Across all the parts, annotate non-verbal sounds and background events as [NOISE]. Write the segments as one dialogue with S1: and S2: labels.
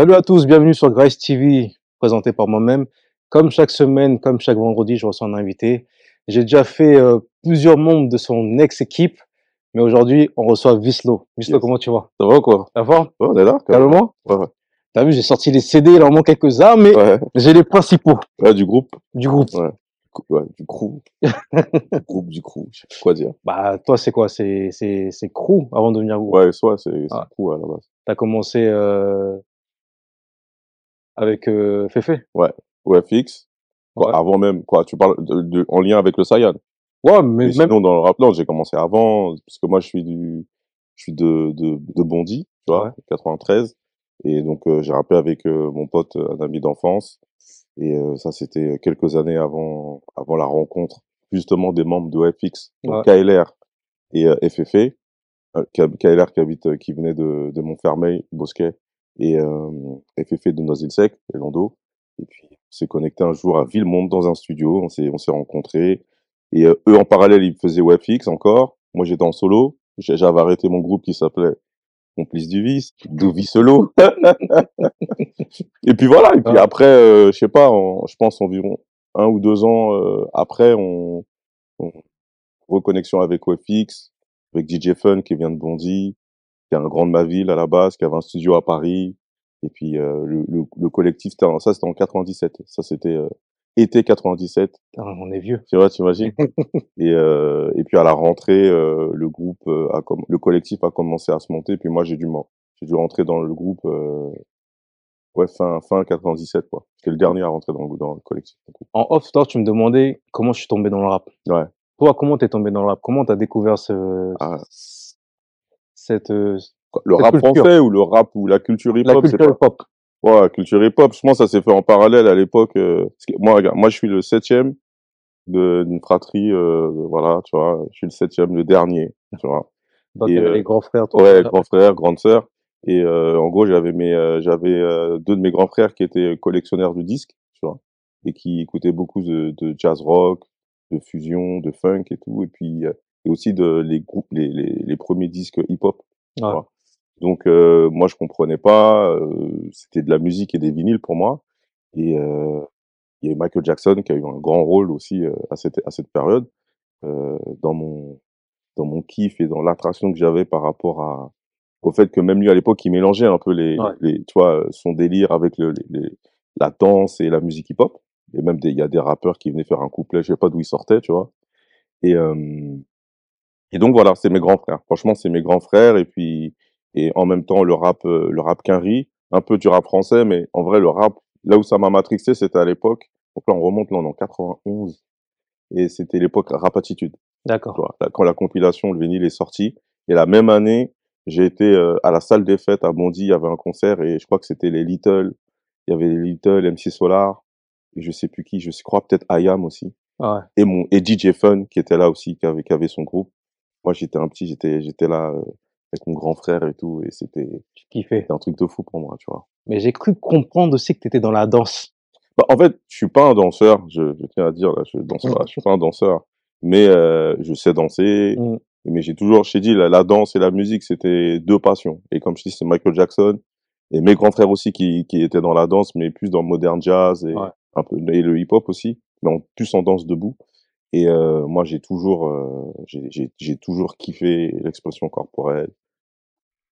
S1: Salut à tous, bienvenue sur Grace TV, présenté par moi-même. Comme chaque semaine, comme chaque vendredi, je reçois un invité. J'ai déjà fait euh, plusieurs membres de son ex-équipe, mais aujourd'hui, on reçoit Vislo. Vislo,
S2: Yes.
S1: comment tu vas?
S2: Ça va ou quoi?
S1: Ça va?
S2: Ouais, on est là.
S1: Calmement?
S2: Ouais, ouais.
S1: T'as vu, j'ai sorti les CD, il en manque quelques-uns, mais
S2: Ouais.
S1: j'ai les principaux
S2: Ouais, du groupe.
S1: du groupe.
S2: Ouais. Ouais, du crew. du [LAUGHS] groupe, du crew. Je sais pas quoi dire.
S1: Bah, toi, c'est quoi? C'est crew avant de devenir groupe?
S2: Ouais, soit c'est
S1: Ah.
S2: crew à la base.
S1: T'as commencé euh, avec euh, Fefe.
S2: Ouais, fixe. Quoi,
S1: Ouais.
S2: Avant même, quoi, tu parles de, de- en lien avec le Saiyan.
S1: Ouais, mais
S2: Mais
S1: même.
S2: sinon, dans le rap, non, j'ai commencé avant, parce que moi, je suis du, je suis de, de, de Bondy, tu vois,
S1: Ouais.
S2: 93. Et donc, euh, j'ai rappelé avec euh, mon pote, euh, un ami d'enfance. Et euh, ça, c'était quelques années avant, avant la rencontre, justement, des membres de FX, donc KLR et euh, FFE. Euh, KLR qui habite, euh, qui venait de, de Montfermeil, Bosquet, et euh, FFE de Noisy-le-Sec, Lando. Et puis, on s'est connecté un jour à Villemonde dans un studio, on s'est, on s'est rencontrés. Et euh, eux, en parallèle, ils faisaient WebFix encore. Moi, j'étais en solo. J'avais arrêté mon groupe qui s'appelait Complice du Vice, Dovi Solo. [LAUGHS] et puis voilà. Et puis
S1: Ah.
S2: après, euh, je sais pas, je pense environ un ou deux ans euh, après, on, on reconnexion avec WebFix, avec DJ Fun qui vient de Bondy, qui est un grand de ma ville à la base, qui avait un studio à Paris. Et puis euh, le, le, le collectif, ça c'était en 97. Ça c'était euh, été 97.
S1: Putain, on est vieux.
S2: Tu vois, t'imagines? [LAUGHS] Et euh, et puis à la rentrée, euh, le groupe euh, a le collectif a commencé à se monter. Puis moi j'ai dû j'ai dû rentrer dans le groupe euh, ouais fin fin 97 quoi. J'étais le dernier à rentrer dans le dans le collectif.
S1: En off, toi, tu me demandais comment je suis tombé dans le rap.
S2: Ouais.
S1: Toi, comment t'es tombé dans le rap? Comment t'as découvert ce,
S2: Ah.
S1: Cette, euh,
S2: Le
S1: Cette
S2: rap
S1: culture.
S2: français ou le rap ou la culture hip
S1: la
S2: hop, c'est
S1: culture
S2: pas.
S1: hip-hop
S2: Ouais, culture hip hop. Je pense que ça s'est fait en parallèle à l'époque. euh, moi, regarde, moi je suis le septième d'une fratrie. Euh, voilà, tu vois, je suis le septième, le dernier. Tu vois.
S1: Donc,
S2: Et,
S1: les grands frères. tout
S2: Ouais,
S1: ça?
S2: grand frère, grande sœur. Et en gros, j'avais mes, j'avais deux de mes grands frères qui étaient collectionneurs de disques, tu vois, et qui écoutaient beaucoup de, de jazz rock, de fusion, de funk et tout, et puis euh, et aussi de les groupes, les, les, les premiers disques hip-hop.
S1: Ouais.
S2: Donc euh, moi, je comprenais pas. euh, C'était de la musique et des vinyles pour moi. Et euh, il y a Michael Jackson qui a eu un grand rôle aussi euh, à cette à cette période euh, dans mon dans mon kiff et dans l'attraction que j'avais par rapport à au fait que même lui à l'époque il mélangeait un peu les,
S1: Ouais.
S2: les tu vois son délire avec le les, les- la danse et la musique hip hop et même il y a des rappeurs qui venaient faire un couplet je sais pas d'où ils sortaient tu vois et euh, et donc voilà c'est mes grands frères. Franchement c'est mes grands frères et puis et en même temps le rap euh, le rap quinri un peu du rap français mais en vrai le rap là où ça m'a matrixé c'était à l'époque. Donc là on remonte là on est en 91 et c'était l'époque rap attitude. Tu
S1: D'accord.
S2: quand la compilation, le vinyle est sorti. Et la même année, j'ai été euh, à la salle des fêtes à Bondy, il y avait un concert et je crois que c'était les Little, il y avait les Little, MC Solar, et je sais plus qui, je crois peut-être Ayam aussi,
S1: Ouais.
S2: et mon et DJ Fun qui était là aussi, qui avait, qui avait son groupe. Moi j'étais un petit, j'étais j'étais là euh, avec mon grand frère et tout, et c'était
S1: Tu kiffais.
S2: c'était un truc de fou pour moi, tu vois.
S1: Mais j'ai cru comprendre aussi que t'étais dans la danse.
S2: Bah, en fait, je suis pas un danseur, je, je tiens à dire, là, je danse pas, je suis pas un danseur, mais euh, je sais danser,
S1: Mm.
S2: mais j'ai toujours, je t'ai dit, la, la danse et la musique, c'était deux passions. Et comme je dis, c'est Michael Jackson et mes grands frères aussi qui, qui étaient dans la danse, mais plus dans le modern jazz et
S1: Ouais.
S2: un peu et le hip-hop aussi, mais en plus en danse debout. Et euh, moi, j'ai toujours, euh, j'ai- j'ai j'ai toujours kiffé l'expression corporelle,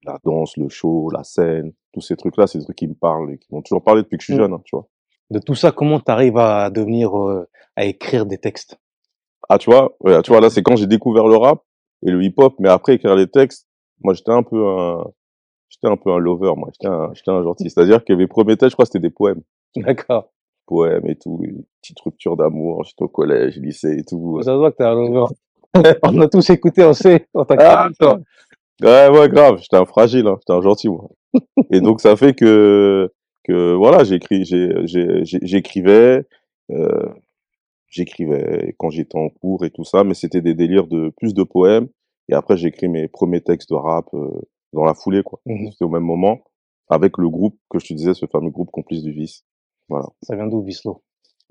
S2: la danse, le show, la scène, tous ces trucs-là, c'est des trucs qui me parlent et qui m'ont toujours parlé depuis que je suis
S1: Mm.
S2: jeune, hein, tu vois.
S1: De tout ça, comment t'arrives à devenir, euh, à écrire des textes?
S2: Ah, tu vois, ouais, tu vois, là, c'est quand j'ai découvert le rap et le hip-hop, mais après, écrire les textes, moi, j'étais un peu un, j'étais un peu un lover, moi, j'étais un, j'étais un gentil. C'est-à-dire que mes premiers textes, je crois, c'était des poèmes. [LAUGHS]
S1: D'accord.
S2: Poèmes et tout, une petite rupture d'amour, j'étais au collège, lycée et tout.
S1: Ça se voit que t'es un lover. [LAUGHS] on a tous écouté, on sait. On t'a
S2: Ah. Ouais, ouais, grave, j'étais un fragile, hein, j'étais un gentil, moi. [LAUGHS] et donc, ça fait que, que, voilà, j'écris, j'écrivais, euh, j'écrivais quand j'étais en cours et tout ça, mais c'était des délires de, plus de poèmes. Et après, j'écris mes premiers textes de rap, euh, dans la foulée, quoi.
S1: Mhm.
S2: C'était au même moment, avec le groupe que je te disais, ce fameux groupe Complice du Vice. Voilà.
S1: Ça vient d'où, Vislo?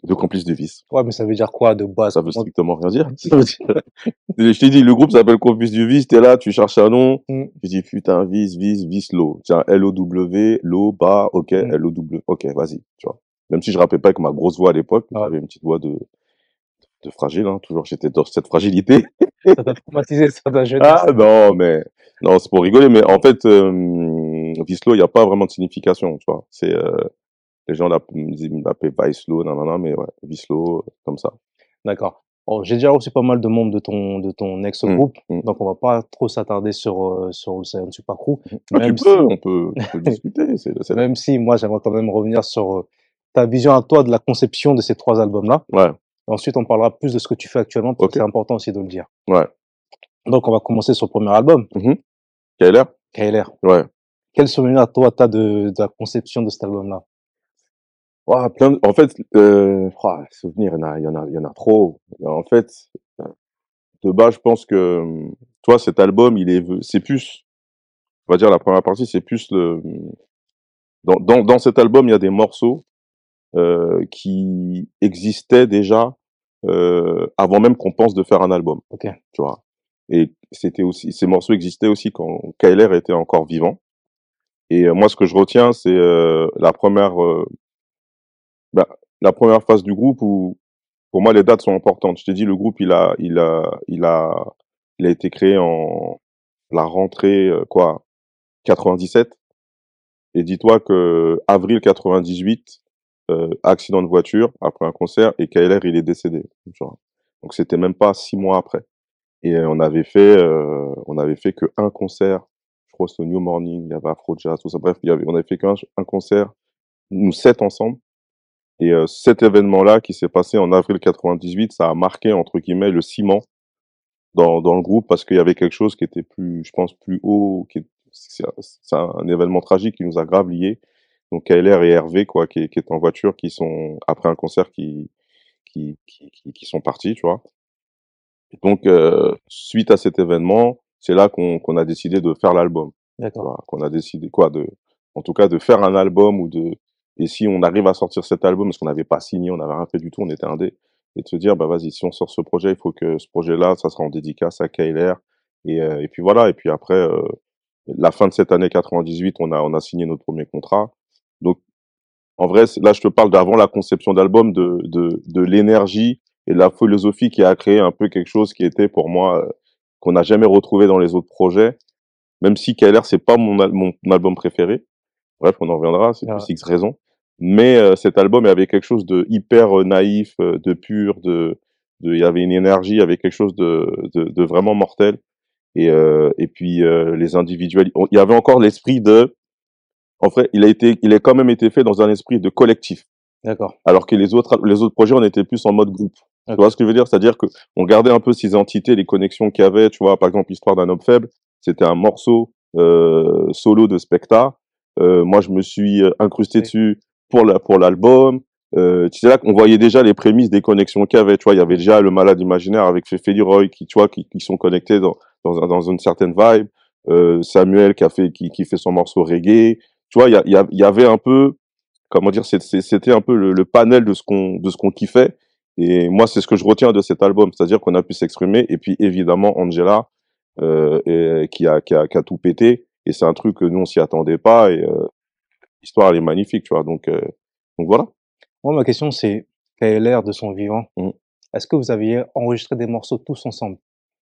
S2: De complices du vice.
S1: Ouais, mais ça veut dire quoi de base?
S2: Ça veut strictement rien dire. [LAUGHS] [LAUGHS] je t'ai dit, le groupe s'appelle Complices du vice, t'es là, tu cherches un nom, mm. tu dis putain, vice, vice, low. Tiens, L-O-W, low, bas, ok, mm. L-O-W, ok, vas-y, tu vois. Même si je rappelais pas avec ma grosse voix à l'époque, j'avais une petite voix de, de fragile, hein, toujours j'étais dans cette fragilité.
S1: ça t'a traumatisé ça ta jeunesse?
S2: Ah non, mais non, c'est pour rigoler, mais en fait, euh, Vislo, il n'y a pas vraiment de signification, tu vois. C'est euh, les gens l'appellent non, non, mais ouais, Vislo, comme ça.
S1: D'accord. Bon, j'ai déjà reçu pas mal de membres de ton de ton ex-groupe, mmh, mmh. donc on va pas trop s'attarder sur euh, sur le Saiyan Super Crew.
S2: Ah, même tu peux, on peut, on peut [LAUGHS] discuter. C'est,
S1: c'est même si moi j'aimerais quand même revenir sur euh, ta vision à toi de la conception de ces trois albums-là.
S2: Ouais.
S1: Ensuite, on parlera plus de ce que tu fais actuellement, parce que c'est important aussi de le dire.
S2: Ouais.
S1: Donc, on va commencer sur le premier album.
S2: Mmh. KLR
S1: KLR.
S2: Ouais.
S1: Quel souvenir, toi, t'as de, de la conception de cet album-là?
S2: Plein En fait, euh, souvenirs, il y en a, il y en a, il y en a trop. En fait, de base, je pense que, toi, cet album, il est, c'est plus, on va dire la première partie, c'est plus le, dans, dans, dans cet album, il y a des morceaux euh, qui existait déjà euh, avant même qu'on pense de faire un album.
S1: Ok.
S2: Tu vois. Et c'était aussi ces morceaux existaient aussi quand KLR était encore vivant. Et moi, ce que je retiens, c'est euh, la première, euh, bah, la première phase du groupe où, pour moi, les dates sont importantes. Je t'ai dit, le groupe, il a, il a, il a, il a été créé en la rentrée quoi, 97. Et dis-toi que avril 98, euh, accident de voiture après un concert et KLR il est décédé. Donc c'était même pas six mois après. Et euh, on avait fait, euh, on avait fait que un concert. Je crois c'était au New Morning, il y avait Afro Jazz, tout ça. Bref, il y avait, on avait fait qu'un un concert, nous sept ensemble. Et euh, cet événement-là qui s'est passé en avril 98, ça a marqué entre guillemets le ciment dans, dans le groupe parce qu'il y avait quelque chose qui était plus, je pense, plus haut. Qui c'est un événement tragique qui nous a grave liés. Donc KLR et Hervé quoi qui, qui est en voiture qui sont après un concert qui qui qui, qui, sont partis tu vois. Donc euh, suite à cet événement c'est là qu'on qu'on a décidé de faire l'album.
S1: D'accord.
S2: Qu'on a décidé quoi de en tout cas de faire un album ou de et si on arrive à sortir cet album parce qu'on n'avait pas signé on n'avait rien fait du tout on était indé et de se dire bah vas-y si on sort ce projet il faut que ce projet là ça sera en dédicace à KLR et, euh, et puis voilà et puis après euh, la fin de cette année 98 on a on a signé notre premier contrat donc, en vrai, là, je te parle d'avant la conception d'album, de, de, de l'énergie et de la philosophie qui a créé un peu quelque chose qui était pour moi euh, qu'on n'a jamais retrouvé dans les autres projets. Même si KLR c'est pas mon, mon, album préféré. Bref, on en reviendra, c'est plus X raison. Mais euh, cet album, il y avait quelque chose de hyper euh, naïf, de pur, de, de, il y avait une énergie, il y avait quelque chose de, de, de vraiment mortel. Et, et puis les individuels, il y avait encore l'esprit de en fait, il a été, il a quand même été fait dans un esprit de collectif.
S1: D'accord.
S2: Alors que les autres, les autres projets, on était plus en mode groupe. Tu vois ce que je veux dire? C'est-à-dire que on gardait un peu ces entités, les connexions qu'il y avait. Tu vois, par exemple, l'histoire d'un homme faible, c'était un morceau euh, solo de Specta. Euh, moi, je me suis euh, incrusté dessus pour la, pour l'album. Euh, tu là qu'on voyait déjà les prémices des connexions qu'il y avait. Tu vois, il y avait déjà le malade imaginaire avec Fefe Leroy qui, tu vois, qui, qui sont connectés dans, dans, dans une certaine vibe. Euh, Samuel qui a fait, qui, qui fait son morceau reggae tu vois, il y, y, y, avait un peu, comment dire, c'était un peu le, panel de ce qu'on de ce qu'on kiffait. Et moi, c'est ce que je retiens de cet album, c'est-à-dire qu'on a pu s'exprimer. Et puis évidemment, Angela, euh, qui, a, qui, a, qui a tout pété. Et c'est un truc que nous on s'y attendait pas. Et euh, l'histoire elle est magnifique, tu vois. Donc euh, donc voilà.
S1: Moi, ma question c'est l'air de son vivant? Mmh. Est-ce que vous aviez enregistré des morceaux tous ensemble?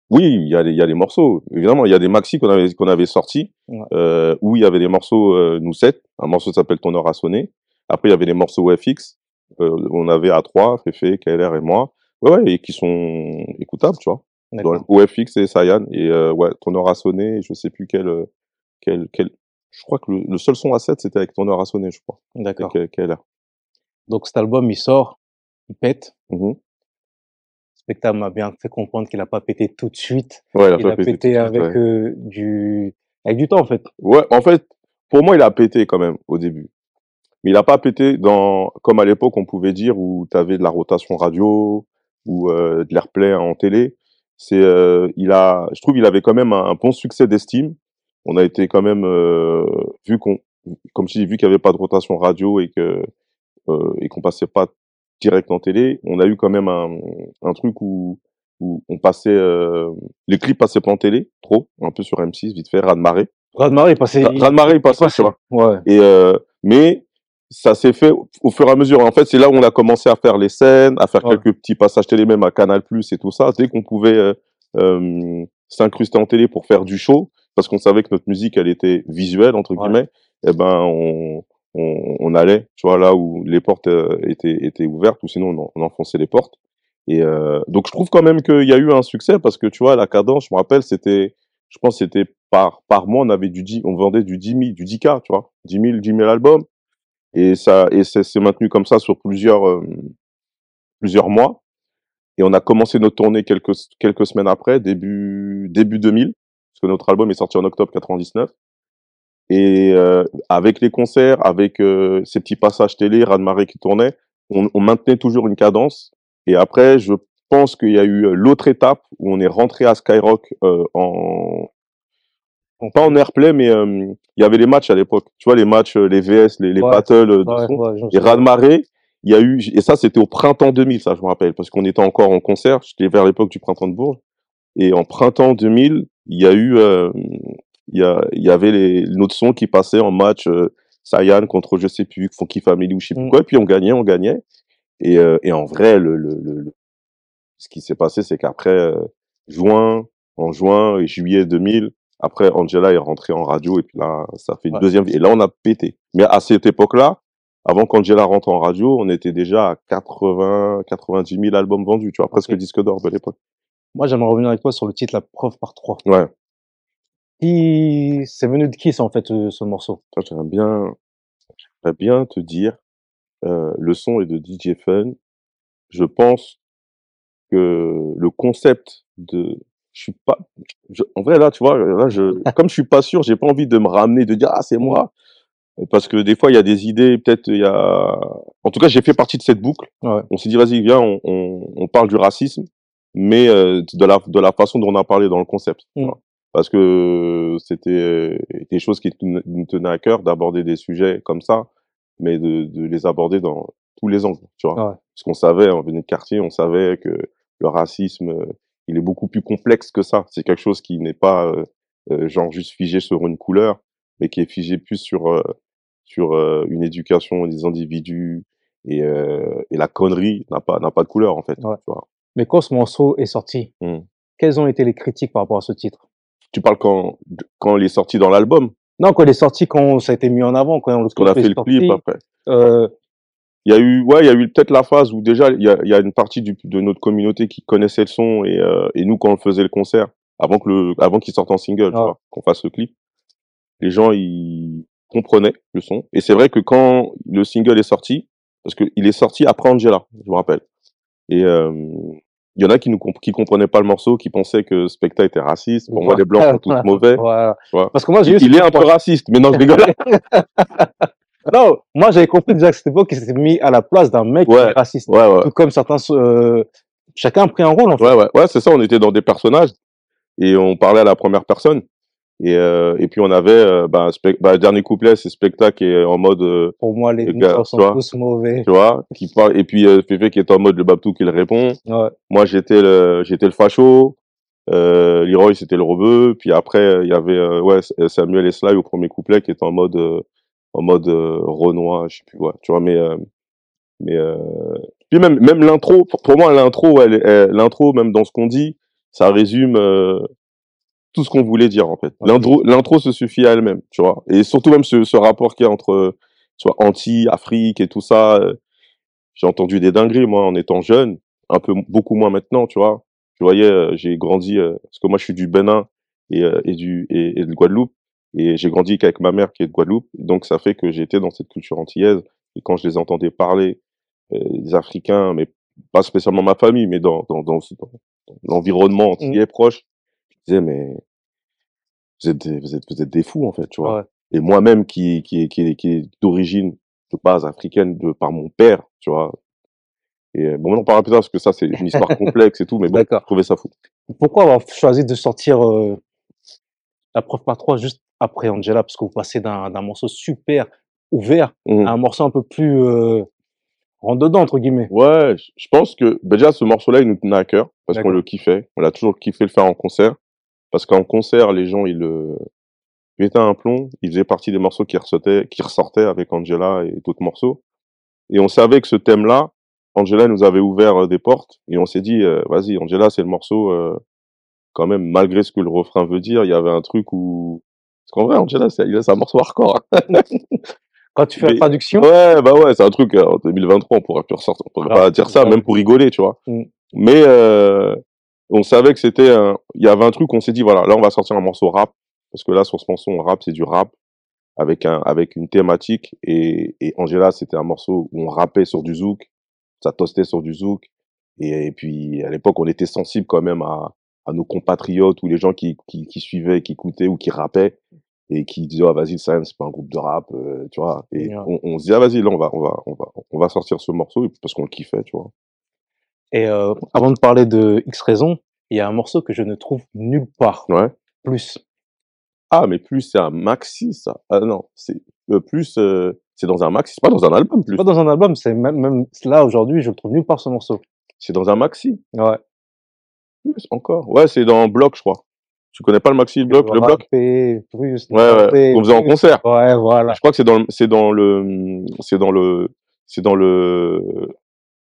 S2: Oui, il y a des, il y a des morceaux. Évidemment, il y a des maxi qu'on avait qu'on avait sortis euh, où il y avait des morceaux euh, nous sept. Un morceau s'appelle Ton heure a sonné. Après, il y avait des morceaux FX. On avait à trois, Fefe, KLR et moi. Ouais, ouais, et qui sont écoutables, tu vois. OFX et Sayan. Et ouais, Ton heure a sonné. Je sais plus quel quel quel. Je crois que le, seul son à 7 c'était avec Ton heure a sonné, je crois.
S1: D'accord.
S2: KLR.
S1: Donc cet album, il sort, il pète.
S2: Mmh
S1: spectacle m'a bien fait comprendre qu'il a pas pété tout de suite.
S2: Ouais,
S1: il a, pété, avec euh, du avec du temps en fait.
S2: Ouais, en fait, pour moi, il a pété quand même au début. Mais il a pas pété dans comme à l'époque on pouvait dire où tu avais de la rotation radio ou euh, de l'airplay en télé. C'est euh, il a je trouve il avait quand même un, bon succès d'estime. On a été quand même euh, vu qu'on comme dis vu qu'il y avait pas de rotation radio et que euh, et qu'on passait pas direct en télé, on a eu quand même un, un truc où, où on passait, euh, les clips passaient pas en télé, trop, un peu sur M6, vite fait, Raz Marée.
S1: Raz Marée passait.
S2: Raz Marée passait, tu vois.
S1: Ouais.
S2: Et euh, mais ça s'est fait au fur et à mesure. En fait, c'est là où on a commencé à faire les scènes, à faire quelques petits passages télé, même à Canal Plus et tout ça. Dès qu'on pouvait euh, euh, s'incruster en télé pour faire du show, parce qu'on savait que notre musique, elle était visuelle entre guillemets. Et eh ben, on, on, on, allait, tu vois, là où les portes euh, étaient, étaient ouvertes, ou sinon on, enfonçait les portes. Et euh, donc je trouve quand même qu'il y a eu un succès parce que tu vois, la cadence, je me rappelle, c'était, je pense, c'était par par mois, on avait du 10, on vendait du 10 000, du 10K, tu vois, 10 000, 10 000 albums. Et ça, et c'est maintenu comme ça sur plusieurs, euh, plusieurs mois. Et on a commencé notre tournée quelques, quelques semaines après, début, début 2000, parce que notre album est sorti en octobre 99. Et euh, avec les concerts, avec euh, ces petits passages télé, Radmaré qui tournait, on, on, maintenait toujours une cadence. Et après, je pense qu'il y a eu l'autre étape où on est rentré à Skyrock euh, en, pas en airplay, mais il y avait les matchs à l'époque. Tu vois, les matchs, les VS, les, les battles de son. et Radmaré, il y a eu, et ça, c'était au printemps 2000, ça, je me rappelle, parce qu'on était encore en concert. J'étais vers l'époque du printemps de Bourges. Et en printemps 2000, il y a eu, il y, a, il y avait les, notre son qui passait en match euh, Sayan contre je sais plus, Funky Family ou je sais plus mm. quoi, et puis on gagnait, on gagnait. Et, euh, et en vrai, le, le, le, ce qui s'est passé, c'est qu'après euh, juin, en juin et juillet 2000, après Angela est rentrée en radio et puis là, ça fait une deuxième vie. Et là, on a pété. Mais à cette époque-là, avant qu'Angela rentre en radio, on était déjà à 80, 90 000 albums vendus, tu vois, presque disque d'or de l'époque.
S1: Moi, j'aimerais revenir avec toi sur le titre La preuve par trois.
S2: Ouais.
S1: Qui c'est venu de qui ça en fait euh, ce morceau?
S2: J'aimerais bien, bien te dire, euh, le son est de DJ Fun. Je pense que le concept de, je suis pas, en vrai là tu vois, là je, [LAUGHS] comme je suis pas sûr, j'ai pas envie de me ramener, de dire ah c'est moi, parce que des fois il y a des idées, peut-être il y a, en tout cas j'ai fait partie de cette boucle.
S1: Ouais.
S2: On s'est dit vas-y viens, on, on, on, parle du racisme, mais euh, de la de la façon dont on a parlé dans le concept. Mmh parce que c'était des choses qui nous tenaient à cœur d'aborder des sujets comme ça, mais de, de, les aborder dans tous les angles, tu vois. Parce qu'on savait, on venait de quartier, on savait que le racisme, il est beaucoup plus complexe que ça. C'est quelque chose qui n'est pas euh, euh, genre juste figé sur une couleur, mais qui est figé plus sur euh, sur une éducation des individus et, et la connerie n'a pas n'a pas de couleur en fait. Tu vois.
S1: Mais quand ce morceau est sorti, mmh. quelles ont été les critiques par rapport à ce titre?
S2: Tu parles quand, quand il est sorti dans l'album?
S1: Non, quand il est sorti, quand ça a été mis en avant, quand
S2: on, a fait le clip après. Euh... Il y a eu, ouais, il y a eu peut-être la phase où déjà il y a, il y a une partie du, de notre communauté qui connaissait le son et, euh, et nous quand on faisait le concert, avant que le, avant qu'il sorte en single, ah. qu'on fasse le clip, les gens ils comprenaient le son. Et c'est vrai que quand le single est sorti, parce qu'il est sorti après Angela, je me rappelle. Et euh, il y en a qui nous qui comprenaient pas le morceau, qui pensaient que Specta était raciste. Pour moi, les blancs sont tous [LAUGHS] mauvais.
S1: Parce que moi, j'ai
S2: il, est un peu raciste, mais non, je rigole. [LAUGHS] [LAUGHS]
S1: non, moi, j'avais compris déjà que cette époque, il s'était mis à la place d'un mec raciste. Tout comme certains, euh, chacun a pris un rôle, en fait.
S2: Ouais, ouais, ouais, c'est ça. On était dans des personnages et on parlait à la première personne. Et, euh, et puis on avait euh, bah, bah, le dernier couplet c'est spectacle qui est en mode euh,
S1: pour moi les gars sont tous mauvais
S2: tu vois qui parle et puis euh, Féfé qui est en mode le Babtou qui le répond
S1: ouais.
S2: moi j'étais le j'étais le facho euh, Leroy c'était le rebeu puis après il y avait euh, ouais Samuel et Sly au premier couplet qui était en mode en mode Renoir je sais plus quoi tu vois mais mais puis même même l'intro pour, moi l'intro l'intro même dans ce qu'on dit ça résume tout ce qu'on voulait dire en fait. L'intro, l'intro se suffit à elle-même, tu vois. Et surtout même ce, ce rapport qu'il y a entre, tu vois, anti, Afrique et tout ça. Euh, j'ai entendu des dingueries moi en étant jeune, un peu beaucoup moins maintenant, tu vois. Je voyais, euh, j'ai grandi euh, parce que moi je suis du Bénin et, et du et, de Guadeloupe et j'ai grandi qu'avec ma mère qui est de Guadeloupe, donc ça fait que j'étais dans cette culture antillaise et quand je les entendais parler des Africains, mais pas spécialement ma famille, mais dans dans, dans, l'environnement mmh. antillais proche, je disais mais vous êtes des, vous êtes, vous êtes des fous en fait, tu vois. Et moi-même qui qui qui, qui est d'origine de base africaine de par mon père, tu vois. Et bon, on en parlera plus tard parce que ça c'est une histoire [LAUGHS] complexe et tout, mais bon, je trouvais ça fou.
S1: Pourquoi avoir choisi de sortir euh, la preuve par trois juste après Angela? Parce que vous passez d'un d'un morceau super ouvert mmh. à un morceau un peu plus euh, rentre dedans entre guillemets.
S2: Ouais, je pense que bah, déjà ce morceau-là, il nous tenait à cœur parce qu'on le kiffait. On a toujours kiffé le faire en concert parce qu'en concert, les gens ils le mettaient un plomb. Il faisait partie des morceaux qui ressortaient, qui ressortaient avec Angela et d'autres morceaux. Et on savait que ce thème-là, Angela nous avait ouvert euh, des portes et on s'est dit, euh, vas-y, Angela, c'est le morceau. Euh, quand même, malgré ce que le refrain veut dire, il y avait un truc où parce qu'en vrai, Angela, c'est un morceau hardcore. Hein. [LAUGHS]
S1: Quand tu fais la traduction
S2: Ouais, bah ouais, c'est un truc, en 2023, on pourrait plus ressortir, on pourrait pas dire ça, même pour rigoler, tu vois. Mm. Mais euh, on savait que c'était un... Il y avait un truc, on s'est dit, voilà, là, on va sortir un morceau rap, parce que là, sur ce morceau, on rap, c'est du rap, avec un avec une thématique, et, et Angela, c'était un morceau où on rappait sur du zouk, ça toastait sur du zouk, et, puis à l'époque, on était sensible quand même à, à nos compatriotes ou les gens qui, qui, qui suivaient, qui écoutaient ou qui rappaient et qui disaient ah vas-y Science c'est pas un groupe de rap euh, tu vois et on, on se dit ah vas-y là on va on va on va on va sortir ce morceau parce qu'on le kiffait tu vois
S1: et euh, avant de parler de X raison il y a un morceau que je ne trouve nulle part.
S2: Ouais.
S1: Plus.
S2: Ah mais plus c'est un maxi ça. Ah non c'est euh, plus euh, c'est dans un maxi c'est pas dans un album plus.
S1: Pas dans un album c'est même même là aujourd'hui je le trouve nulle part ce morceau.
S2: C'est dans un maxi.
S1: Ouais.
S2: Plus encore. Ouais c'est dans bloc je crois. Tu connais pas le maxi bloc, le bloc?
S1: Ouais,
S2: ouais. On faisait en concert.
S1: Ouais, voilà.
S2: Je crois que c'est dans, c'est dans le, c'est dans le, c'est dans le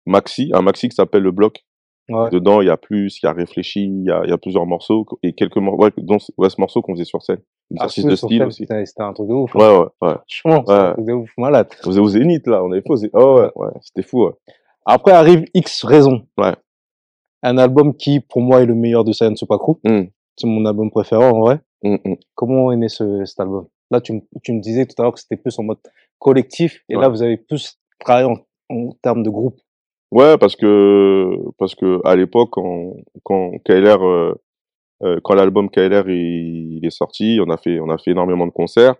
S2: maxi, un maxi qui s'appelle le bloc. Ouais. Dedans, il y a plus, il y a réfléchi, il y a, il y a plusieurs morceaux et quelques morceaux, ouais, dont, ouais, ce morceau qu'on faisait sur scène.
S1: Exercice ah, de style aussi. C'était un truc de ouf.
S2: Hein. Ouais, ouais, ouais.
S1: Franchement, ouais. un truc de ouf, malade.
S2: On faisait au Zénith, là, on avait fait oh, ouais, ouais, c'était fou, ouais.
S1: Après arrive X Raison.
S2: Ouais.
S1: Un album qui, pour moi, est le meilleur de Science Supakru. Mm c'est mon album préféré en vrai.
S2: Mmh, mmh.
S1: Comment est né ce, cet album? Là, tu, tu me disais tout à l'heure que c'était plus en mode collectif, et là, vous avez plus travaillé en, en termes de groupe.
S2: Ouais, parce que parce que à l'époque, quand quand KLR, euh, euh, quand l'album KLR il, il, est sorti, on a fait on a fait énormément de concerts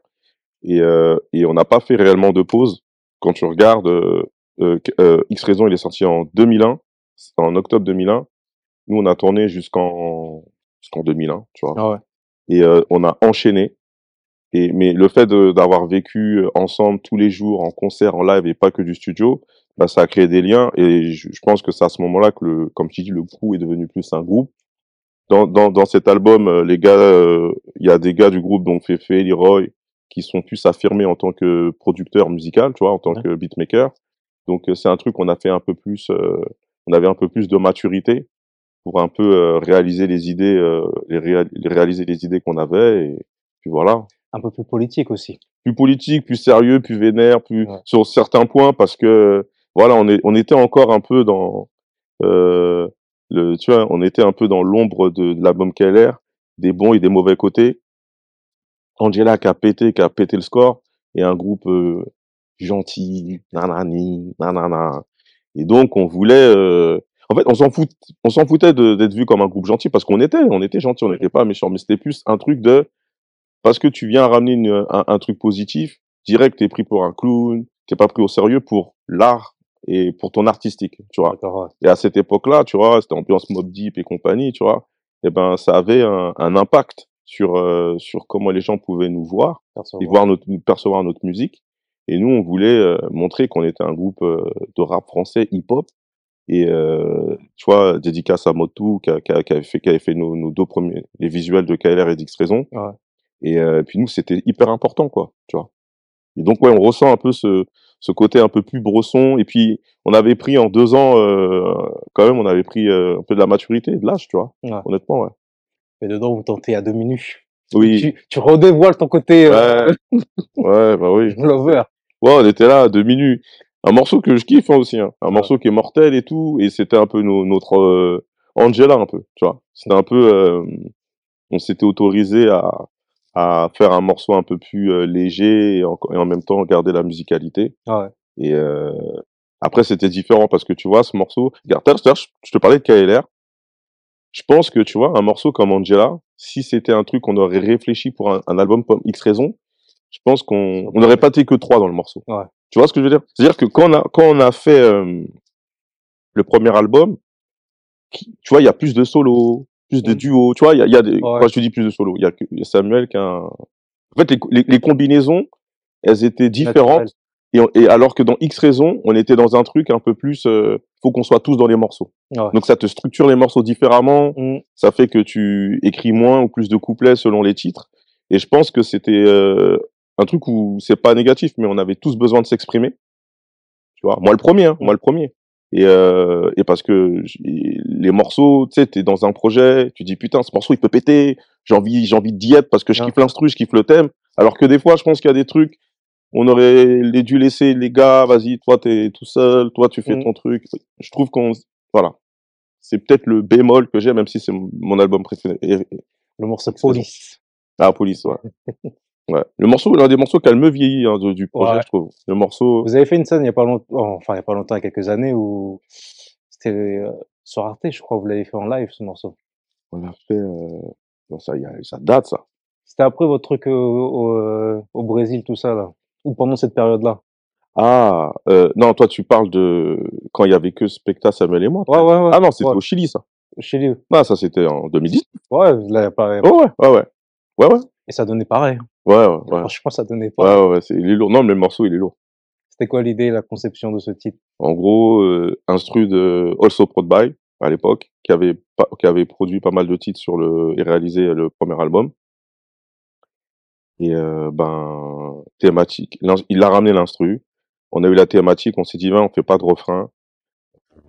S2: et euh, et on n'a pas fait réellement de pause. Quand tu regardes, euh, euh, X Raison, il est sorti en 2001, en octobre 2001. Nous, on a tourné jusqu'en jusqu'en 2001, tu vois.
S1: Ah ouais.
S2: Et euh, on a enchaîné. Et mais le fait d'avoir vécu ensemble tous les jours en concert, en live et pas que du studio, bah ça a créé des liens. Et je, pense que c'est à ce moment-là que le, comme tu dis, le crew est devenu plus un groupe. Dans, dans, dans cet album, euh, les gars, il y a des gars du groupe, donc Fefe, Leroy, qui sont plus affirmés en tant que producteur musical, tu vois, en tant que beatmaker. Donc c'est un truc qu'on a fait un peu plus, on avait un peu plus de maturité pour un peu euh, réaliser les idées, euh, les, réaliser les idées qu'on avait et puis voilà.
S1: Un peu plus politique aussi.
S2: Plus politique, plus sérieux, plus vénère, plus sur certains points parce que voilà, on est, on était encore un peu dans euh, le, tu vois, on était un peu dans l'ombre de, de l'album KLR, des bons et des mauvais côtés. Angela qui a pété, qui a pété le score et un groupe euh, gentil, nanani, nanana. Et donc on voulait euh, en fait, on s'en fout, on s'en foutait d'être vu comme un groupe gentil parce qu'on était, on était gentil, on n'était pas méchant, mais c'était plus un truc de parce que tu viens ramener un, un, truc positif, direct t'es pris pour un clown, t'es pas pris au sérieux pour l'art et pour ton artistique, tu vois. Et à cette époque-là, tu vois, c'était ambiance Mob Deep et compagnie, tu vois. Et eh ben, ça avait un, un impact sur euh, sur comment les gens pouvaient nous voir et voir notre percevoir notre musique. Et nous, on voulait euh, montrer qu'on était un groupe euh, de rap français hip-hop et euh, tu vois, dédicace à Motu qui, a, qui, avait fait, qui avait fait nos, nos, deux premiers, les visuels de KLR et d'X Raison.
S1: Ouais.
S2: Et euh, puis nous, c'était hyper important, quoi, tu vois. Et donc ouais, on ressent un peu ce, ce côté un peu plus bresson. Et puis on avait pris en deux ans, euh, quand même, on avait pris euh, un peu de la maturité, de l'âge, tu vois.
S1: Ouais.
S2: Honnêtement, ouais.
S1: Mais dedans, vous tentez à deux minutes.
S2: Oui.
S1: Tu, tu redévoiles ton côté.
S2: Euh... Ouais. ouais, bah oui. [LAUGHS]
S1: Lover.
S2: Ouais, on était là à deux minutes un morceau que je kiffe hein, aussi, hein. un morceau qui est mortel et tout, et c'était un peu notre euh, Angela un peu, tu vois. C'était un peu, euh, on s'était autorisé à, à faire un morceau un peu plus euh, léger et en, et en, même temps garder la musicalité.
S1: Ah ouais.
S2: Et après c'était différent parce que tu vois ce morceau, regarde, je te parlais de KLR. Je pense que tu vois un morceau comme Angela, si c'était un truc qu'on aurait réfléchi pour un, un album comme X raison, je pense qu'on n'aurait pas été que trois dans le morceau.
S1: Ouais.
S2: Tu vois ce que je veux dire? C'est-à-dire que quand on a quand on a fait euh, le premier album, tu vois, il y a plus de solos, plus de duos. Tu vois, il y a, y a des, quand je te dis plus de solos, il y a, y a Samuel qui a. Un... En fait, les, les, les, combinaisons, elles étaient différentes. Et, et alors que dans X raisons, on était dans un truc un peu plus, euh, faut qu'on soit tous dans les morceaux.
S1: Ouais.
S2: Donc ça te structure les morceaux différemment,
S1: Mm.
S2: ça fait que tu écris moins ou plus de couplets selon les titres. Et je pense que c'était euh, un truc où c'est pas négatif, mais on avait tous besoin de s'exprimer. Tu vois, moi le premier, hein, moi le premier. Et, euh, et parce que les morceaux, tu sais, t'es dans un projet, tu dis putain, ce morceau il peut péter, j'ai envie, j'ai envie d'y être parce que je
S1: Ouais.
S2: kiffe l'instru, je kiffe le thème. Alors que des fois, je pense qu'il y a des trucs, on aurait dû laisser les gars, vas-y, toi t'es tout seul, toi tu fais
S1: Mm.
S2: ton truc. Je trouve qu'on, voilà, c'est peut-être le bémol que j'ai, même si c'est mon- album préféré.
S1: Le morceau
S2: Saison.
S1: Police.
S2: Ah, Police, ouais. [LAUGHS] ouais. Le morceau, l'un des morceaux qui a le mieux vieilli hein, de- du projet,
S1: Ouais.
S2: je trouve. Le morceau,
S1: Vous avez fait une scène il y a pas longtemps, enfin il y a pas longtemps, il y a quelques années où c'était euh, sur Arte, je crois, vous l'avez fait en live ce morceau.
S2: on l'a fait, euh... non, ça, y a, ça date, ça.
S1: C'était après votre truc euh, au, euh, au Brésil, tout ça là, ou pendant cette période-là?
S2: Ah, euh, non, toi, tu parles de quand il y avait que Specta, Samuel et moi.
S1: Ouais, ouais, ouais.
S2: Ah non, c'était
S1: ouais.
S2: au Chili, ça.
S1: Chez lui.
S2: Non, ça, c'était en 2010.
S1: Ouais, là, pareil.
S2: Oh, ouais, ouais, ouais. Ouais, ouais.
S1: Et ça donnait pareil.
S2: Ouais, ouais, ouais.
S1: Franchement, ça donnait pareil.
S2: ouais, ouais, c'est, il est lourd. Non, mais le morceau, il est lourd.
S1: C'était quoi l'idée, la conception de ce titre?
S2: En gros, euh, instru de Also Prod By, à l'époque, qui avait, pas, qui avait produit pas mal de titres sur le, et réalisé le premier album. Et, euh, ben, thématique. Il a ramené l'instru. On a eu la thématique, on s'est dit, ben, on fait pas de refrain.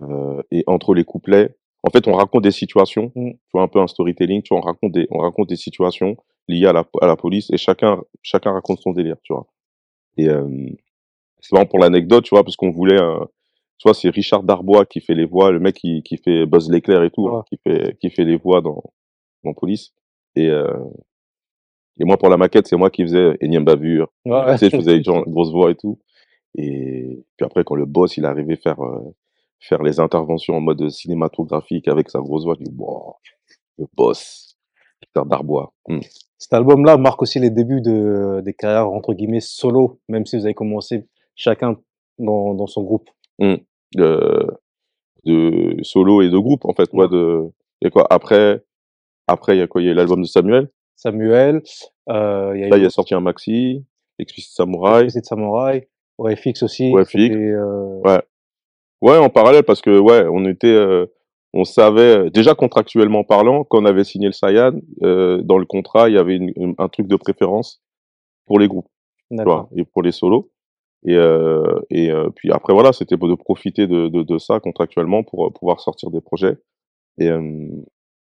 S2: Euh, et entre les couplets, en fait, on raconte des situations.
S1: Mm.
S2: Tu vois, un peu un storytelling. Tu vois, on raconte des, on raconte des situations liées à la, à la police et chacun, chacun raconte son délire, tu vois. Et, euh, c'est vraiment pour l'anecdote, tu vois, parce qu'on voulait tu vois, c'est Richard Darbois qui fait les voix, le mec qui, qui fait Buzz l'éclair et tout, hein, qui fait, qui fait les voix dans, dans Police. Et, euh, et moi, pour la maquette, c'est moi qui faisais énième bavure.
S1: Ouais.
S2: Tu sais, je faisais [LAUGHS] une grosse voix et tout. Et puis après, quand le boss, il arrivait faire, euh, faire les interventions en mode cinématographique avec sa grosse voix, je dis, wow, le boss, Richard Darbois. Hmm.
S1: Cet album-là marque aussi les débuts de, des carrières, entre guillemets, solo, même si vous avez commencé chacun dans, dans son groupe.
S2: de, de solo et de groupe en fait
S1: Ouais.
S2: ouais de y a quoi après après il y a quoi il y a l'album de Samuel
S1: Samuel, euh, y a
S2: là il
S1: eu
S2: a sorti un maxi Explicit Samurai
S1: de Samurai, OFX aussi.
S2: OFX.
S1: euh,
S2: ouais ouais en parallèle parce que ouais on était euh, on savait déjà contractuellement parlant quand on avait signé le Sayan euh, dans le contrat il y avait une- une- un truc de préférence pour les groupes tu vois, et pour les solos. Et euh, et euh, puis après voilà c'était de profiter de, de de ça contractuellement pour euh, pouvoir sortir des projets. Et euh,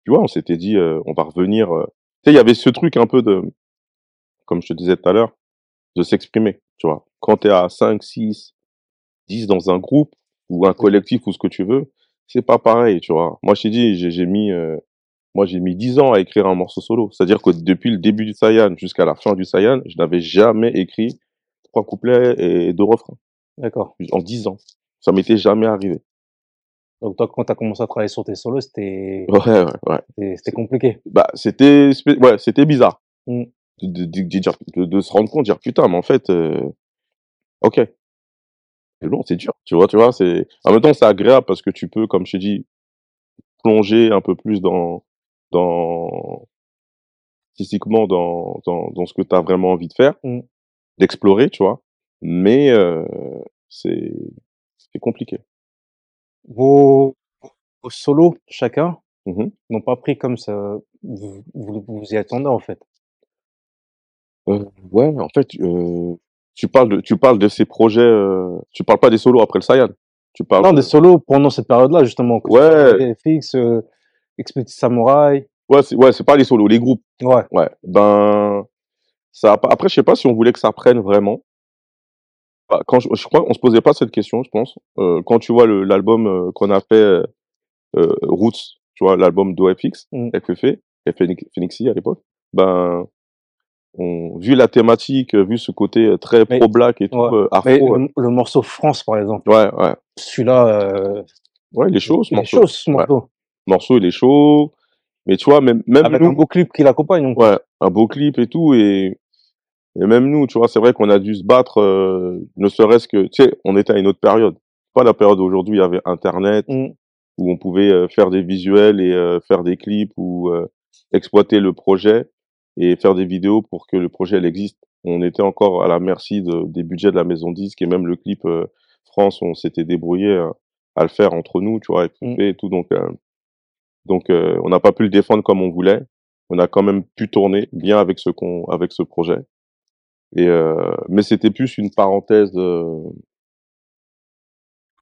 S2: tu vois on s'était dit euh, on va revenir euh, tu sais il y avait ce truc un peu de comme je te disais tout à l'heure de s'exprimer tu vois. Quand tu es à 5 6 10 dans un groupe ou un collectif ou ce que tu veux c'est pas pareil tu vois. Moi je t'ai dit j'ai j'ai mis euh, moi j'ai mis 10 ans à écrire un morceau solo. C'est à dire que depuis le début du Saiyan jusqu'à la fin du Saiyan je n'avais jamais écrit trois couplets et deux refrains.
S1: D'accord.
S2: en 10 ans. Ça m'était jamais arrivé.
S1: Donc toi, quand tu as commencé à travailler sur tes solos, c'était
S2: ouais ouais ouais.
S1: c'était- c'était compliqué.
S2: bah c'était ouais c'était bizarre.
S1: Mm.
S2: de, de, dire de, de se rendre compte dire putain mais en fait euh, ok c'est long c'est dur tu vois tu vois c'est en même temps c'est agréable parce que tu peux comme je t'ai dit plonger un peu plus dans dans artistiquement dans dans dans ce que tu as vraiment envie de faire
S1: Mm.
S2: d'explorer tu vois mais euh, c'est c'est compliqué
S1: Vos, vos solos, chacun,
S2: Mhm.
S1: n'ont pas pris comme ça. Vous, vous, vous y attendez en fait?
S2: Euh, ouais, en fait, euh, tu parles de, tu parles de ces projets, euh, tu parles pas des solos après le Saiyan. Tu parles.
S1: Non,
S2: de-
S1: des solos pendant cette période-là, justement.
S2: Ouais.
S1: FX, euh, Explicit Samurai.
S2: Ouais, c'est, ouais, c'est pas les solos, les groupes.
S1: Ouais.
S2: Ouais. Ben, ça, a pas- après, je sais pas si on voulait que ça prenne vraiment. Bah, Quand je, je crois qu'on se posait pas cette question, je pense. Euh, quand tu vois le, l'album euh, qu'on a fait, euh, euh, Roots, tu vois, l'album d'OFX,
S1: Mm.
S2: FFE, FNX Phoenixy à l'époque, ben, on, vu la thématique, vu ce côté euh, très pro-black et tout,
S1: ouais.
S2: euh, afro,
S1: Mais
S2: euh,
S1: le, le morceau France, par exemple,
S2: ouais, ouais.
S1: celui-là, euh,
S2: Ouais, il est chaud, ce
S1: il est
S2: morceau.
S1: chaud, ce
S2: Ouais.
S1: morceau.
S2: Le morceau, il est chaud. Mais tu vois, même, même
S1: Avec
S2: nous,
S1: un beau clip qui l'accompagne.
S2: ouais, un beau clip et tout. Et, et même nous, tu vois, c'est vrai qu'on a dû se battre, euh, ne serait-ce que, tu sais, on était à une autre période. Pas la période où aujourd'hui, il y avait Internet,
S1: Mm.
S2: où on pouvait euh, faire des visuels et euh, faire des clips ou euh, exploiter le projet et faire des vidéos pour que le projet elle existe. on était encore à la merci de, des budgets de la maison disque et même le clip euh, France, on s'était débrouillé euh, à le faire entre nous, tu vois, et,
S1: Mm.
S2: et tout. Donc, euh, donc euh, on n'a pas pu le défendre comme on voulait. On a quand même pu tourner bien avec ce qu'on, avec ce projet. Et euh, mais c'était plus une parenthèse euh,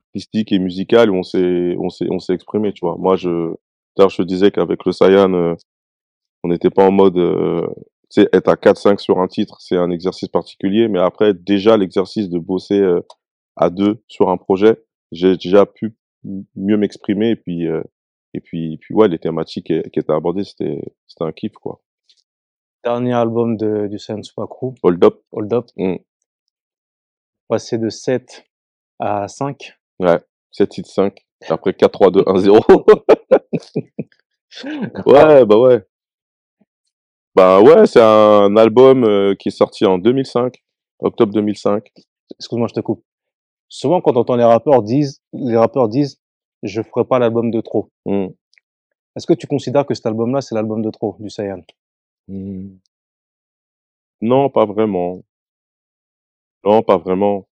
S2: artistique et musicale où on s'est, on s'est, on s'est exprimé, tu vois. Moi, je, d'ailleurs, je te disais qu'avec le Saiyan, euh, on n'était pas en mode, euh, tu sais, être à 4-5 sur un titre, c'est un exercice particulier, mais après, déjà, l'exercice de bosser euh, à deux sur un projet, j'ai déjà pu mieux m'exprimer et puis, euh, et puis, puis ouais, les thématiques qui, qui étaient abordées, c'était, c'était un kiff, quoi.
S1: Dernier album de, du Super Crew,
S2: Hold up,
S1: Hold Up,
S2: mm,
S1: passé de 7 à 5.
S2: ouais, 7 titres 5, après 4, 3, 2, 1, 0. ouais, bah ouais. Bah ouais, c'est un album euh, qui est sorti en 2005, octobre 2005.
S1: Excuse-moi, je te coupe. Souvent, quand on entend les rappeurs disent, les rappeurs disent, je ferai pas l'album de trop.
S2: Mm.
S1: Est-ce que tu considères que cet album-là, c'est l'album de trop du Saiyan?
S2: Hmm. Non, pas vraiment. Non, pas vraiment.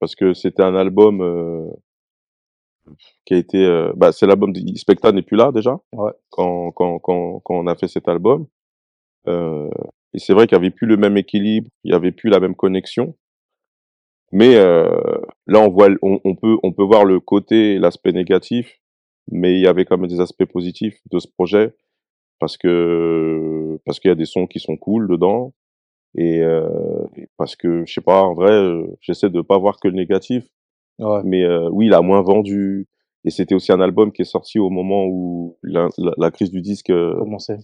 S2: Parce que c'était un album euh, qui a été... euh, bah, c'est l'album Specta n'est plus là déjà,
S1: Ouais.
S2: quand, quand, quand, quand on a fait cet album. Euh, et c'est vrai qu'il n'y avait plus le même équilibre, il n'y avait plus la même connexion. Mais euh, là, on voit, on, on peut, on peut voir le côté, l'aspect négatif, mais il y avait quand même des aspects positifs de ce projet parce que parce qu'il y a des sons qui sont cool dedans et, euh, parce que je sais pas, en vrai, euh, j'essaie de pas voir que le négatif,
S1: Ouais.
S2: mais euh, oui, il a moins vendu et c'était aussi un album qui est sorti au moment où la, la, la crise du disque euh,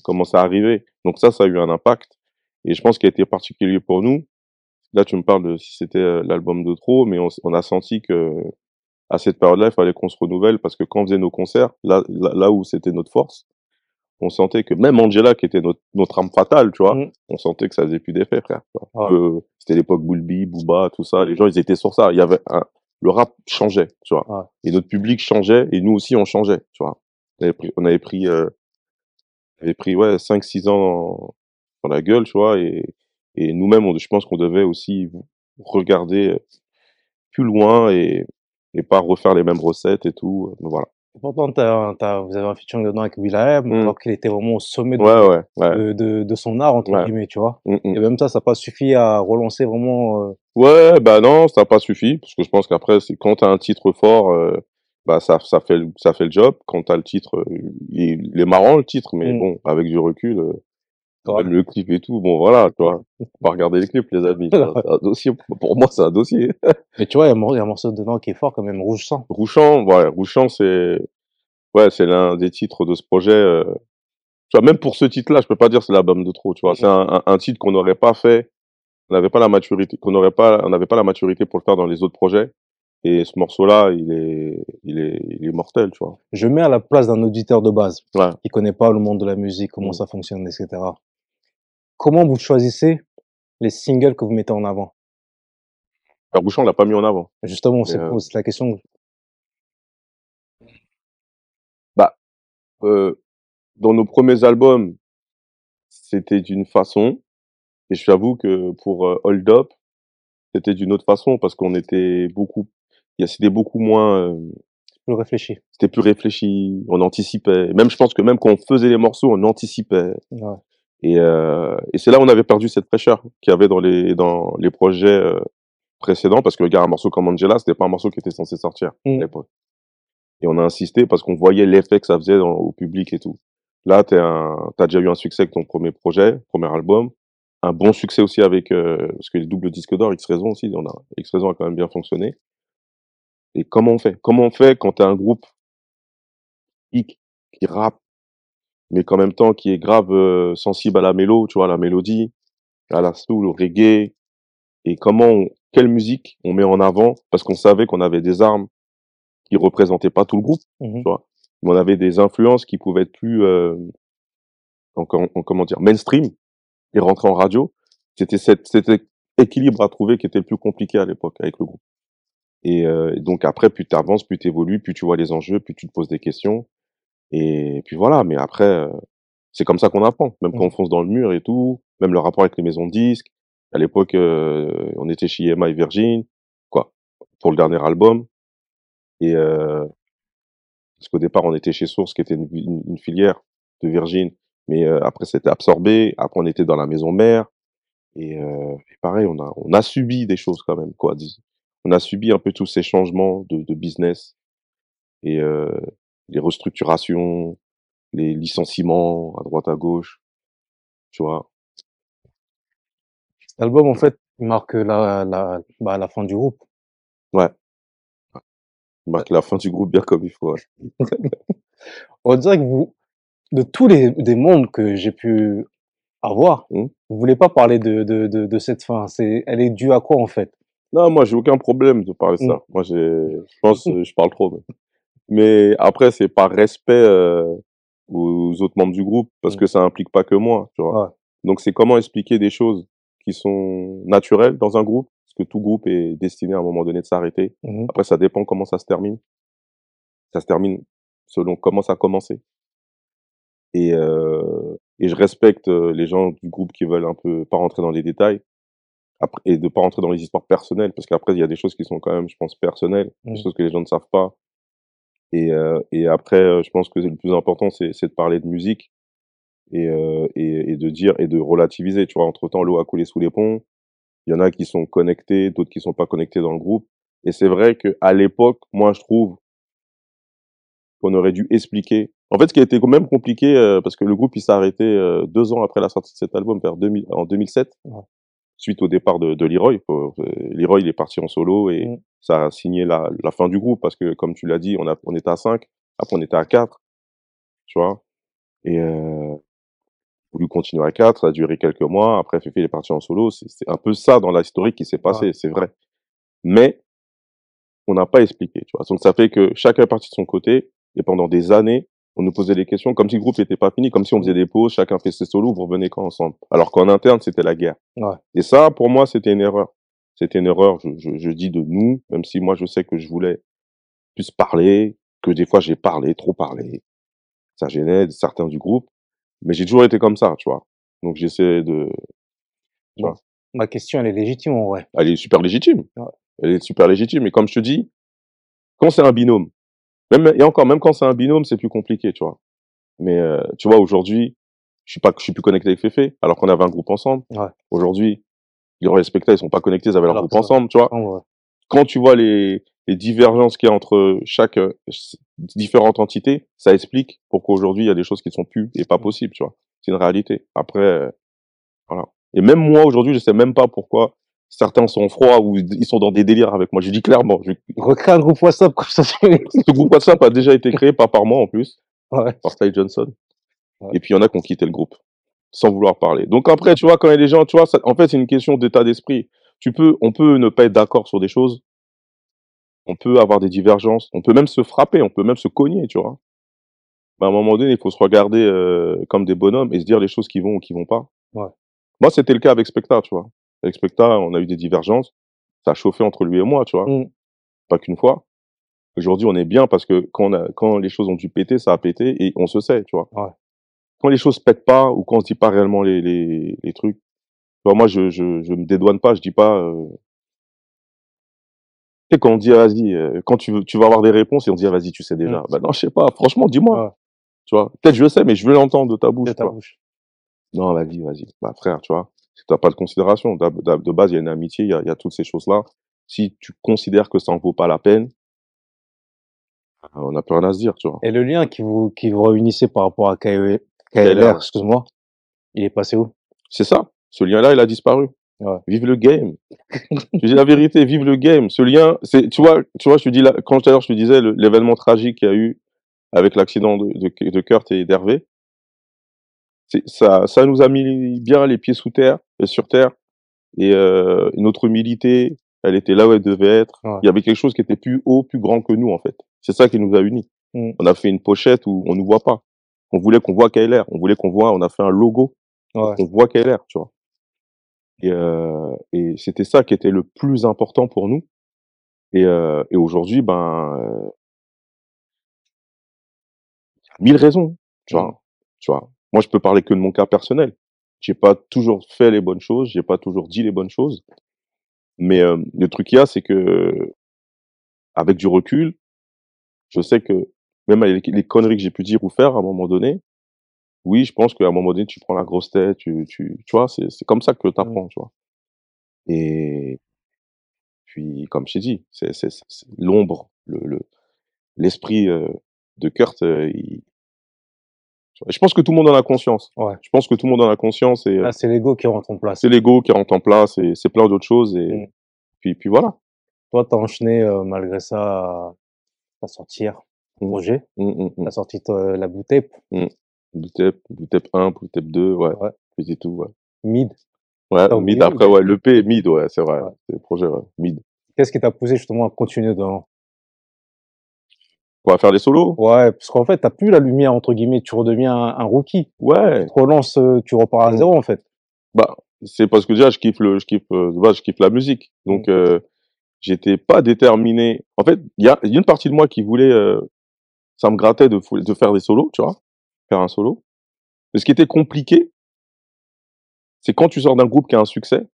S2: commençait à arriver. Donc ça, ça a eu un impact. Et je pense qu'il a été particulier pour nous. Là, tu me parles de si c'était euh, l'album de trop, mais on, a senti que à cette période-là, il fallait qu'on se renouvelle parce que quand on faisait nos concerts, là, là, là où c'était notre force, on sentait que même Angela, qui était notre, notre âme fatale, tu vois,
S1: Mm.
S2: on sentait que ça faisait plus d'effet, frère.
S1: Ouais.
S2: Euh, c'était l'époque Bulbi, Booba, tout ça. Les gens, ils étaient sur ça. Il y avait un, le rap changeait, tu vois. Et notre public changeait et nous aussi, on changeait, tu vois. On avait pris, on avait pris, euh, on avait pris ouais, 5-6 ans dans, dans la gueule, tu vois, et, et nous-mêmes, je pense qu'on devait aussi regarder plus loin et, et pas refaire les mêmes recettes et tout. Mais voilà.
S1: Et Pourtant, t'as, vous avez un featuring dedans avec Will.i.am,
S2: Mm.
S1: alors qu'il était vraiment au sommet de,
S2: Ouais, ouais, ouais.
S1: de, de, de son art, entre guillemets, tu vois.
S2: Mm, mm.
S1: Et même ça, ça n'a pas suffi à relancer vraiment, euh,
S2: Ouais, bah non, ça n'a pas suffi, parce que je pense qu'après, quand t'as un titre fort, euh, bah ça, ça fait, le- ça fait le job. Quand t'as le titre, euh, il, il est marrant le titre, mais bon, avec du recul, euh. Même le clip et tout, bon voilà, tu vois. [LAUGHS] Faut pas regarder les clips, les amis. [LAUGHS] C'est un dossier. Pour moi, c'est un dossier. [LAUGHS]
S1: Mais tu vois, il y, a un morceau dedans qui est fort quand même, Rouge Sang.
S2: Rouchant, ouais, Rouchant, c'est, ouais, c'est l'un des titres de ce projet. euh, Tu vois, même pour ce titre-là, je peux pas dire c'est l'album de trop. Tu vois, c'est un, un, un titre qu'on n'aurait pas fait. On n'avait pas la maturité, qu'on n'aurait pas, on n'avait pas la maturité pour le faire dans les autres projets. Et ce morceau-là, il est, il est, il est mortel, tu vois.
S1: Je mets à la place d'un auditeur de base
S2: Ouais.
S1: qui connaît pas le monde de la musique, comment
S2: Mm.
S1: ça fonctionne, etc. Comment vous choisissez les singles que vous mettez en avant?
S2: Alors, Rouchant, on l'a pas mis en avant.
S1: Justement, c'est
S2: euh,
S1: la question.
S2: Euh, dans nos premiers albums, c'était d'une façon. Et je t'avoue que pour euh, Hold Up, c'était d'une autre façon parce qu'on était beaucoup, il y a- c'était beaucoup moins, euh,
S1: Je réfléchis.
S2: c'était plus réfléchi, on anticipait. Même, je pense que même quand on faisait les morceaux, on anticipait.
S1: Ouais.
S2: Et, euh, et c'est là où on avait perdu cette fraîcheur qu'il y avait dans les, dans les projets euh, précédents parce que, regarde, un morceau comme Angela, c'était pas un morceau qui était censé sortir à
S1: Mm.
S2: l'époque. Et on a insisté parce qu'on voyait l'effet que ça faisait dans- au public et tout. Là, t'es un, t'as déjà eu un succès avec ton premier projet, premier album. Un bon succès aussi avec, euh, parce que les doubles disques d'or, X-Raison aussi, on a, X-Raison a quand même bien fonctionné. Et comment on fait? Comment on fait quand t'as un groupe qui, qui rappe, mais qu'en même temps qui est grave euh, sensible à la mélo, tu vois, la mélodie, à la soul, au reggae, et comment, on- quelle musique on met en avant, parce qu'on savait qu'on avait des armes qui représentaient pas tout le groupe,
S1: Mhm.
S2: tu vois, mais on avait des influences qui pouvaient être plus, euh, encore, comment dire, mainstream, et rentrer en radio. C'était cette, cet équilibre à trouver qui était le plus compliqué à l'époque avec le groupe. Et, euh, et donc après, plus tu avances, plus tu évolues, plus tu vois les enjeux, plus tu te poses des questions. Et puis voilà, mais après, euh, c'est comme ça qu'on apprend. Même quand on fonce dans le mur et tout, même le rapport avec les maisons de disques, À l'époque, euh, on était chez EMI Virgin, quoi, pour le dernier album. Et euh, parce qu'au départ, on était chez Source, qui était une, une, filière de Virgin, mais euh, après, c'était absorbé. Après, on était dans la maison mère. Et, euh, et, pareil, on a, on a subi des choses quand même, quoi. On a subi un peu tous ces changements de, de business et euh, les restructurations, les licenciements à droite à gauche, tu vois?
S1: Cet album, en fait, marque la, la, bah, la fin du groupe.
S2: Ouais. Il marque la fin du groupe bien comme il faut. [LAUGHS]
S1: On dirait que vous, de tous les des membres que j'ai pu avoir, mmh. vous voulez pas parler de, de, de, de cette fin. C'est, elle est due à quoi en fait?
S2: Non, moi j'ai aucun problème de parler de ça. Mmh. Moi j'ai, je pense, [LAUGHS] je parle trop. Mais, mais après c'est par respect euh, aux autres membres du groupe parce mmh. que ça implique pas que moi, tu vois. Ouais. Donc c'est comment expliquer des choses qui sont naturelles dans un groupe, parce que tout groupe est destiné à un moment donné de s'arrêter. Mmh. Après, ça dépend comment ça se termine. Ça se termine selon comment ça a commencé. Et, euh, et je respecte euh, les gens du groupe qui veulent un peu pas rentrer dans les détails après, et de pas rentrer dans les histoires personnelles, parce qu'après, il y a des choses qui sont quand même, je pense, personnelles, des mmh. choses que les gens ne savent pas. Et, euh, et après, euh, je pense que le plus important, c'est de parler de musique et, euh, et, de dire et de relativiser. Tu vois, entre temps, l'eau a coulé sous les ponts. Il y en a qui sont connectés, d'autres qui sont pas connectés dans le groupe. Et c'est vrai que à l'époque, moi, je trouve qu'on aurait dû expliquer. En fait, ce qui a été quand même compliqué, parce que le groupe il s'est arrêté deux ans après la sortie de cet album, vers 2000, en 2007, suite au départ de, de Leroy. Euh, Leroy, il est parti en solo et mm. ça a signé la, la, fin du groupe, parce que comme tu l'as dit, on, a, on était à 5, après on était à 4, tu vois. Et euh, voulu continuer à 4, ça a duré quelques mois, après Fefe est parti en solo, c'est un peu ça dans l'historique qui s'est passé, c'est vrai. Mais on n'a pas expliqué, tu vois. Donc ça fait que chacun est parti de son côté, et pendant des années, on nous posait des questions comme si le groupe n'était pas fini, comme si on faisait des pauses, chacun fait ses solos, vous revenez quand ensemble. Alors qu'en interne, c'était la guerre. Ouais. Et ça, pour moi, c'était une erreur. C'était une erreur, je, je, je, dis de nous, même si moi je sais que je voulais plus parler, que des fois j'ai parlé, trop parlé. Ça gênait certains du groupe. Mais j'ai toujours été comme ça, tu vois. Donc j'essaie de.
S1: Tu vois. Ma question, elle est légitime en vrai.
S2: Elle est super légitime. Ouais. Elle est super légitime. Et comme je te dis, quand c'est un binôme, même et encore, même quand c'est un binôme, c'est plus compliqué, tu vois. Mais euh, tu vois, aujourd'hui, je suis pas, je suis plus connecté avec Fefe, alors qu'on avait un groupe ensemble. Ouais. Aujourd'hui, les respectaient, ils sont pas connectés, ils avaient leur groupe ensemble, tu vois. Ouais. Quand tu vois les, les divergences qu'il y a entre chaque euh, différentes entités, ça explique pourquoi aujourd'hui il y a des choses qui sont plus et pas possibles, tu vois. C'est une réalité. Après, euh, voilà. Et même moi aujourd'hui, je sais même pas pourquoi certains sont froids ou ils sont dans des délires avec moi. Je dis clairement, je
S1: recrée un groupe WhatsApp comme ça.
S2: Ce groupe WhatsApp a déjà été créé pas par moi en plus, ouais. par Ty Johnson. Ouais. Et puis il y en a qui ont quitté le groupe sans vouloir parler. Donc après, tu vois, quand il y a des gens, tu vois, ça, en fait, c'est une question d'état d'esprit. Tu peux, on peut ne pas être d'accord sur des choses, on peut avoir des divergences, on peut même se frapper, on peut même se cogner, tu vois. Mais à un moment donné, il faut se regarder euh, comme des bonhommes et se dire les choses qui vont ou qui vont pas. Ouais. Moi, c'était le cas avec Specta, tu vois. Avec Specta, on a eu des divergences, ça a chauffé entre lui et moi, tu vois. Mmh. Pas qu'une fois. Aujourd'hui, on est bien parce que quand, on a, quand les choses ont dû péter, ça a pété et on se sait, tu vois. Ouais. Quand les choses pètent pas ou quand on se dit pas réellement les, les, les trucs, moi, je, je, je me dédouane pas, je dis pas, euh, sais, quand on dit, ah, vas-y, euh, quand tu, veux, tu vas avoir des réponses et on dit, ah, vas-y, tu sais déjà. Mmh. Bah non, je sais pas. Franchement, dis-moi. Ouais. Tu vois, peut-être je sais, mais je veux l'entendre de ta bouche. De ta bouche. Non, vas-y, vas-y. Bah, frère, tu vois, si t'as pas de considération, de, base, il y a une amitié, il y a, y a, toutes ces choses-là. Si tu considères que ça en vaut pas la peine, on n'a plus rien à se dire, tu vois.
S1: Et le lien qui vous, qui vous réunissait par rapport à KLR, KLR excuse-moi, il est passé où?
S2: C'est ça. Ce lien-là, il a disparu. Ouais. Vive le game. je dis la vérité, vive le game. Ce lien, c'est, tu vois, tu vois, je te dis là, quand tout à l'heure je te disais l'événement tragique qu'il y a eu avec l'accident de, de, de, Kurt et d'Hervé, ça, ça nous a mis bien les pieds sous terre, et euh, sur terre, et euh, notre humilité, elle était là où elle devait être. Ouais. Il y avait quelque chose qui était plus haut, plus grand que nous en fait. C'est ça qui nous a unis. Mm. On a fait une pochette où on nous voit pas. On voulait qu'on voit KLR. On voulait qu'on voit. On a fait un logo. Ouais. On voit KLR, tu vois. Et, euh, et c'était ça qui était le plus important pour nous. Et, euh, et aujourd'hui, ben, euh, mille raisons, tu vois. Tu vois. Moi, je peux parler que de mon cas personnel. j'ai pas toujours fait les bonnes choses, j'ai pas toujours dit les bonnes choses. Mais euh, le truc qu'il y a, c'est que avec du recul, je sais que même avec les conneries que j'ai pu dire ou faire à un moment donné, oui, je pense qu'à un moment donné, tu prends la grosse tête, tu, tu, tu vois, c'est, c'est comme ça que tu apprends, tu vois. Et puis, comme je t'ai dit, c'est, c'est, c'est l'ombre, le, le, l'esprit euh, de Kurt, euh, il... je pense que tout le monde en a conscience.
S1: Ouais.
S2: Je pense que tout le monde en a conscience et
S1: Là, c'est l'ego qui rentre en place.
S2: c'est l'ego qui rentre en place et c'est plein d'autres choses et
S1: Mm.
S2: puis, puis voilà.
S1: Toi, t'as enchaîné euh, malgré ça à, à sortir
S2: Mm.
S1: projet.
S2: Mm, mm.
S1: T'as sorti ta- la bouteille
S2: Bootep, Bootep 1, Bootep 2, ouais.
S1: Ouais.
S2: C'est tout, ouais.
S1: mid.
S2: Ouais, mid après,
S1: ou-
S2: ouais, l'EP, mid, ouais, c'est vrai.
S1: Ouais.
S2: C'est le projet, ouais. Mid.
S1: Qu'est-ce qui t'a poussé justement à continuer dans
S2: On va faire des solos?
S1: Ouais, parce qu'en fait, t'as plus la lumière entre guillemets. Tu redeviens un, un rookie.
S2: Ouais.
S1: Tu te relances, euh, tu repars à
S2: Mm.
S1: zéro en fait.
S2: Bah, c'est parce que déjà, je kiffe le, je kiffe, euh, base, je kiffe la musique. Donc,
S1: Mm.
S2: euh, j'étais pas déterminé. En fait, il y a, une partie de moi qui voulait, euh, ça me grattait de, faire des solos, tu vois, faire un solo. Mais ce qui était compliqué, c'est quand tu sors d'un groupe qui a un succès,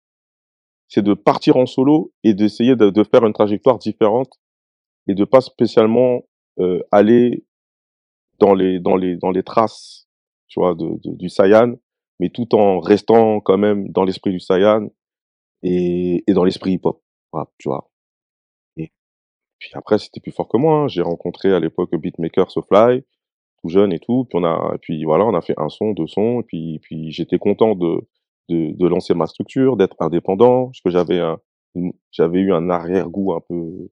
S2: c'est de partir en solo et d'essayer de, de faire une trajectoire différente et de pas spécialement euh, aller dans les dans les dans les traces, tu vois, de, de- du Saiyan, mais tout en restant quand même dans l'esprit du Saiyan et, et dans l'esprit hip-hop, tu vois. Et puis après, c'était plus fort que moi. hein. J'ai rencontré à l'époque Beatmaker Sofly, tout jeune et tout. Puis on a, puis voilà, on a fait un son, deux sons. Et puis, puis j'étais content de, de, de lancer ma structure, d'être indépendant, parce que j'avais un, j'avais eu un arrière-goût un peu,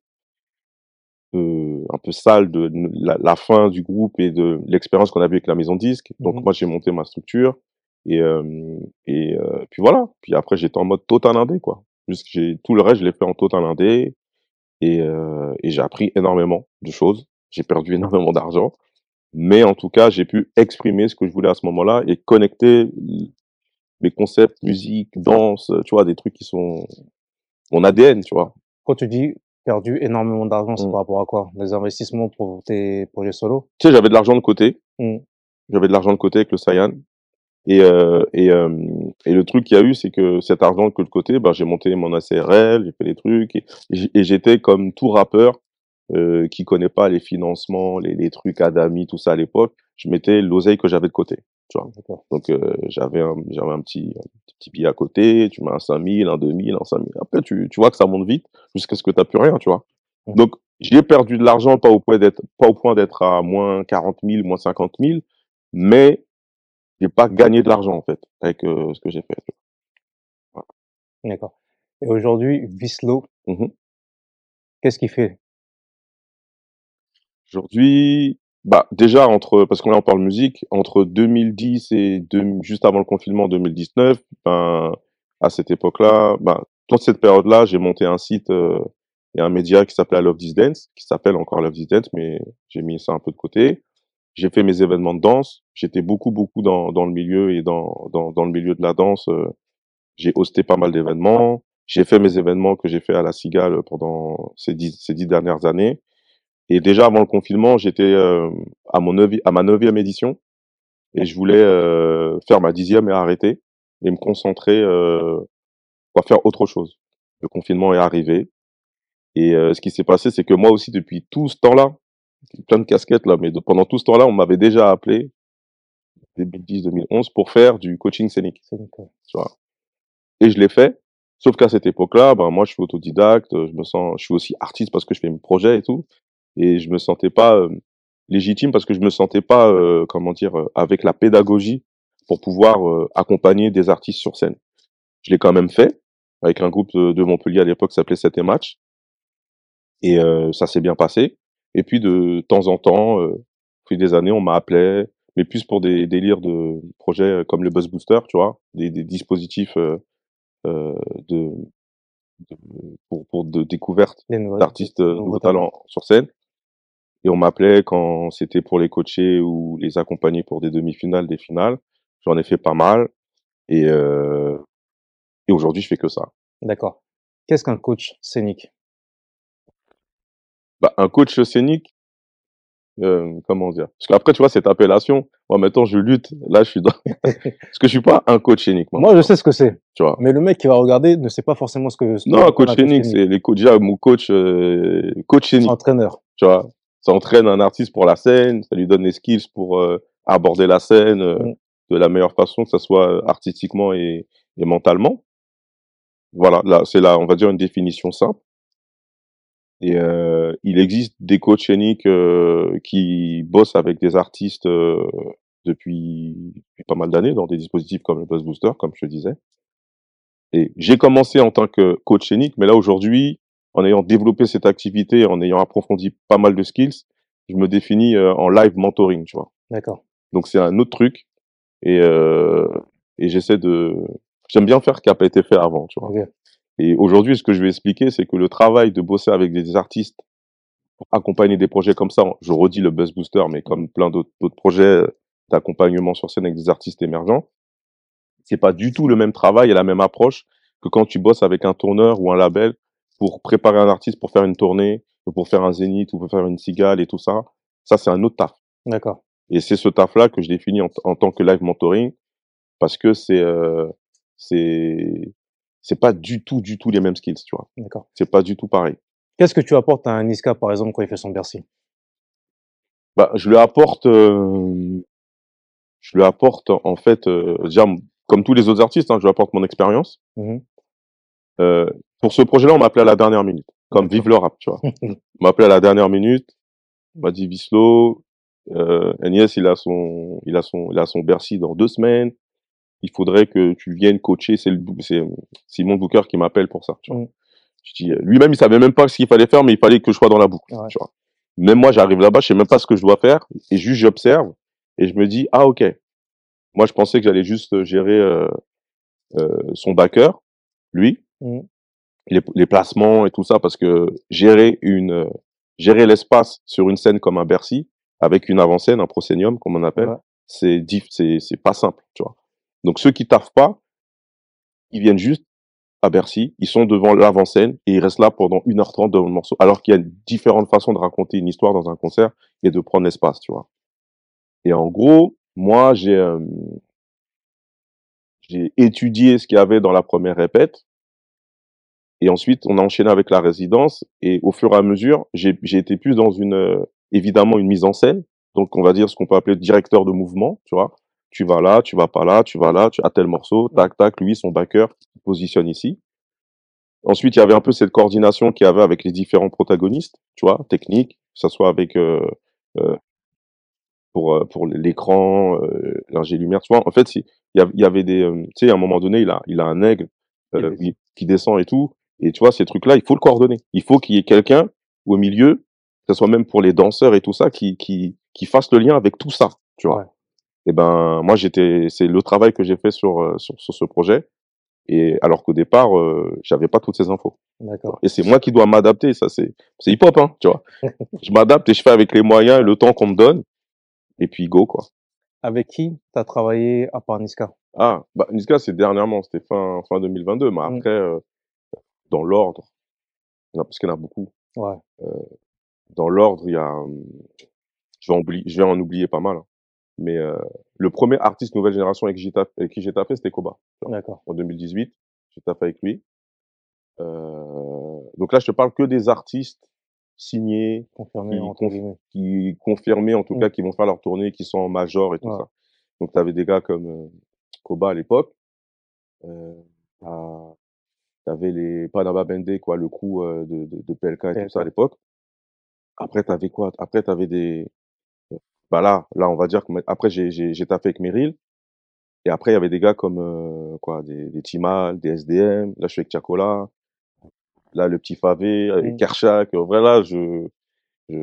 S2: peu- un peu sale de la, la fin du groupe et de l'expérience qu'on avait avec la maison disque. Donc
S1: Mhm.
S2: moi, j'ai monté ma structure. Et, euh, et euh, puis voilà. Puis après, j'étais en mode total indé, quoi. Juste j'ai tout le reste, je l'ai fait en total indé. Et, euh, et j'ai appris énormément de choses. J'ai perdu [LAUGHS] énormément d'argent. Mais en tout cas, j'ai pu exprimer ce que je voulais à ce moment-là et connecter mes concepts, musique, danse, tu vois, des trucs qui sont mon ADN, tu vois.
S1: Quand tu dis perdu énormément d'argent, c'est
S2: Mm.
S1: par rapport à quoi? Des investissements pour tes projets solo
S2: Tu sais, j'avais de l'argent de côté.
S1: Mm.
S2: J'avais de l'argent de côté avec le Saiyan. Et, euh, et, euh, et le truc qu'il y a eu, c'est que cet argent que de côté, bah, j'ai monté mon ACRL, j'ai fait des trucs, et j'étais comme tout rappeur euh, qui connaît pas les financements, les, les trucs Adami, tout ça à l'époque. Je mettais l'oseille que j'avais de côté, tu vois.
S1: D'accord.
S2: Donc euh, j'avais un, j'avais un petit, un petit billet à côté, tu mets un 5000, un 2000, un 5000. Après, tu, tu vois que ça monte vite jusqu'à ce que tu plus rien, tu vois. Donc j'ai perdu de l'argent, pas au point d'être, pas au point d'être à moins 40 000, moins 50 000, mais j'ai pas gagné de l'argent en fait avec euh, ce que j'ai fait.
S1: D'accord. Et aujourd'hui, Vislo,
S2: Mhm.
S1: qu'est-ce qu'il fait?
S2: Aujourd'hui, bah déjà entre parce qu'on là parle musique entre 2010 et juste avant le confinement 2019, ben à cette époque-là, ben toute cette période-là, j'ai monté un site euh, et un média qui s'appelait Love This Dance, qui s'appelle encore Love This Dance, mais j'ai mis ça un peu de côté. J'ai fait mes événements de danse. J'étais beaucoup beaucoup dans dans le milieu et dans dans dans le milieu de la danse. euh, j'ai hosté pas mal d'événements. J'ai fait mes événements que j'ai fait à la Cigale pendant ces dix ces dix dernières années. Et déjà avant le confinement, j'étais euh, à mon neuvi- à ma neuvième édition et je voulais euh, faire ma dixième et arrêter et me concentrer euh, pour faire autre chose. Le confinement est arrivé et euh, ce qui s'est passé, c'est que moi aussi depuis tout ce temps-là, plein de casquettes là, mais de- pendant tout ce temps-là, on m'avait déjà appelé 2010-2011 pour faire du coaching scénique, tu vois. Et je l'ai fait. Sauf qu'à cette époque-là, ben moi je suis autodidacte, je me sens, je suis aussi artiste parce que je fais mes projets et tout, et je me sentais pas euh, légitime parce que je me sentais pas, euh, comment dire, euh, avec la pédagogie pour pouvoir euh, accompagner des artistes sur scène. Je l'ai quand même fait avec un groupe de, de Montpellier à l'époque qui s'appelait 7 et Match, et euh, ça s'est bien passé. Et puis de temps en temps, euh, fil des années, on m'a appelé, mais plus pour des délires de projets comme le Buzz Booster, tu vois, des, des dispositifs euh, euh, de, de- pour, pour de découverte d'artistes
S1: nouveaux
S2: talents sur scène. Et on m'appelait quand c'était pour les coacher ou les accompagner pour des demi-finales, des finales. J'en ai fait pas mal. Et, euh, et aujourd'hui, je fais que ça.
S1: D'accord. Qu'est-ce qu'un coach scénique?
S2: Bah, un coach scénique, euh, comment dire? Parce qu'après, tu vois, cette appellation, Moi, maintenant, je lutte. Là, je suis dans... [LAUGHS] Parce que je suis pas un coach unique, moi.
S1: Moi, je sais ce que c'est.
S2: Tu vois.
S1: Mais le mec qui va regarder ne sait pas forcément ce que. ce
S2: Non,
S1: que-
S2: coach
S1: un
S2: unique, c'est les coachs. Déjà, mon coach, euh, coach unique,
S1: Entraîneur.
S2: tu vois. Ça entraîne un artiste pour la scène, ça lui donne les skills pour euh, aborder la scène euh,
S1: Mm.
S2: de la meilleure façon, que ça soit euh, artistiquement et, et mentalement. Voilà, là, c'est là, on va dire une définition simple. Et euh, il existe des coachs euh, qui bossent avec des artistes depuis, depuis pas mal d'années dans des dispositifs comme le Buzz Booster, comme je te disais. Et j'ai commencé en tant que coach unique, mais là aujourd'hui, en ayant développé cette activité, en ayant approfondi pas mal de skills, je me définis euh, en live mentoring, tu vois.
S1: D'accord.
S2: Donc c'est un autre truc et euh, et j'essaie de j'aime bien faire ce qui a pas été fait avant, tu vois. Et aujourd'hui, ce que je vais expliquer, c'est que le travail de bosser avec des artistes pour accompagner des projets comme ça, je redis le Buzz Booster, mais comme plein d'autres d'autres projets d'accompagnement sur scène avec des artistes émergents, c'est pas du tout le même travail et la même approche que quand tu bosses avec un tourneur ou un label pour préparer un artiste pour faire une tournée, ou pour faire un zénith, ou pour faire une cigale et tout ça. Ça, c'est un autre taf.
S1: D'accord.
S2: Et c'est ce taf-là que je définis en, en tant que live mentoring parce que c'est euh, c'est c'est pas du tout du tout les mêmes skills, tu vois.
S1: D'accord.
S2: C'est pas du tout pareil.
S1: Qu'est-ce que tu apportes à un Niska, par exemple, quand il fait son Bercy?
S2: Bah, je lui apporte euh, je lui apporte en fait euh, déjà comme tous les autres artistes, hein, je lui apporte mon expérience. Euh, pour ce projet-là, on m'a appelé à la dernière minute, comme. Vive le rap, tu vois. [LAUGHS] on m'a appelé à la dernière minute, on m'a dit Vislo, euh, Agnès, il a son, il a son, il a son Bercy dans deux semaines. Il faudrait que tu viennes coacher. C'est Simon Booker qui m'appelle pour ça. Tu vois.
S1: Mm.
S2: Je dis, euh, lui-même, il savait même pas ce qu'il fallait faire, mais il fallait que je sois dans la boucle.
S1: Ouais.
S2: Tu vois. Même moi, j'arrive là-bas, je sais même pas ce que je dois faire, et juste j'observe et je me dis, ah ok. Moi, je pensais que j'allais juste gérer euh, euh, son backer, lui,
S1: Mm.
S2: Les, les placements et tout ça, parce que gérer une euh, gérer l'espace sur une scène comme un Bercy avec une avant-scène, un proscenium comme on appelle,
S1: Ouais.
S2: c'est diff, c'est c'est pas simple, tu vois. Donc ceux qui taffent pas, ils viennent juste à Bercy, ils sont devant l'avant-scène et ils restent là pendant 1h30 devant le morceau, alors qu'il y a différentes façons de raconter une histoire dans un concert et de prendre l'espace, tu vois. Et en gros, moi j'ai euh, j'ai étudié ce qu'il y avait dans la première répète et ensuite, on a enchaîné avec la résidence. Et au fur et à mesure, j'ai été plus dans une, euh, évidemment, une mise en scène. Donc, on va dire ce qu'on peut appeler directeur de mouvement, tu vois. Tu vas là, tu vas pas là, tu vas là, tu as tel morceau, tac, tac, lui, son backer, il positionne ici. Ensuite, il y avait un peu cette coordination qu'il y avait avec les différents protagonistes, tu vois, technique, que ce soit avec, euh, euh, pour, euh, pour l'écran, euh, l'ingé lumière, tu vois. En fait, il y, avait des, euh, tu sais, à un moment donné, il a, il a un aigle, euh, qui descend et tout. Et tu vois, ces trucs-là, il faut le coordonner. Il faut qu'il y ait quelqu'un au milieu, que ce soit même pour les danseurs et tout ça, qui, qui, qui fasse le lien avec tout ça, tu vois.
S1: Ouais.
S2: Et ben, moi, j'étais, c'est le travail que j'ai fait sur, euh, sur, sur ce projet. Et alors qu'au départ, euh, j'avais pas toutes ces infos.
S1: D'accord.
S2: Et c'est moi qui dois m'adapter. Ça, c'est, c'est hip hop, hein, tu vois. [LAUGHS] je m'adapte et je fais avec les moyens et le temps qu'on me donne. Et puis, go, quoi.
S1: Avec qui tu as travaillé à part Niska?
S2: Ah, bah, Niska, c'est dernièrement, c'était fin, fin 2022, mais
S1: Mm.
S2: après, euh, dans l'ordre, parce qu'il y en a beaucoup.
S1: Ouais.
S2: Dans l'ordre, il y a, je vais, en oublier, je vais en oublier pas mal, hein. mais euh, le premier artiste nouvelle génération avec, qui j'ai tapé- avec qui j'ai tapé, c'était Koba,
S1: D'accord.
S2: en 2018. J'ai tapé avec lui. Euh, donc là, je te parle que des artistes signés,
S1: Confirmé,
S2: qui conf- qui confirmés en tout cas, qui vont faire leur tournée, qui sont en major et tout
S1: Ouais.
S2: ça. Donc tu avais des gars comme euh, Koba à l'époque. Euh, t'as- t'avais les Panama Bende, quoi, le crew euh, de, de, de PLK et tout ça à l'époque. Après t'avais quoi? Après t'avais des bah là, là on va dire que après j'ai taffé avec Meryl. Et après il y avait des gars comme euh, quoi, des, des Timal, des SDM. Là je suis avec Tiakola. Là le petit Favé, avec
S1: Mm.
S2: Kershak. En vrai là je je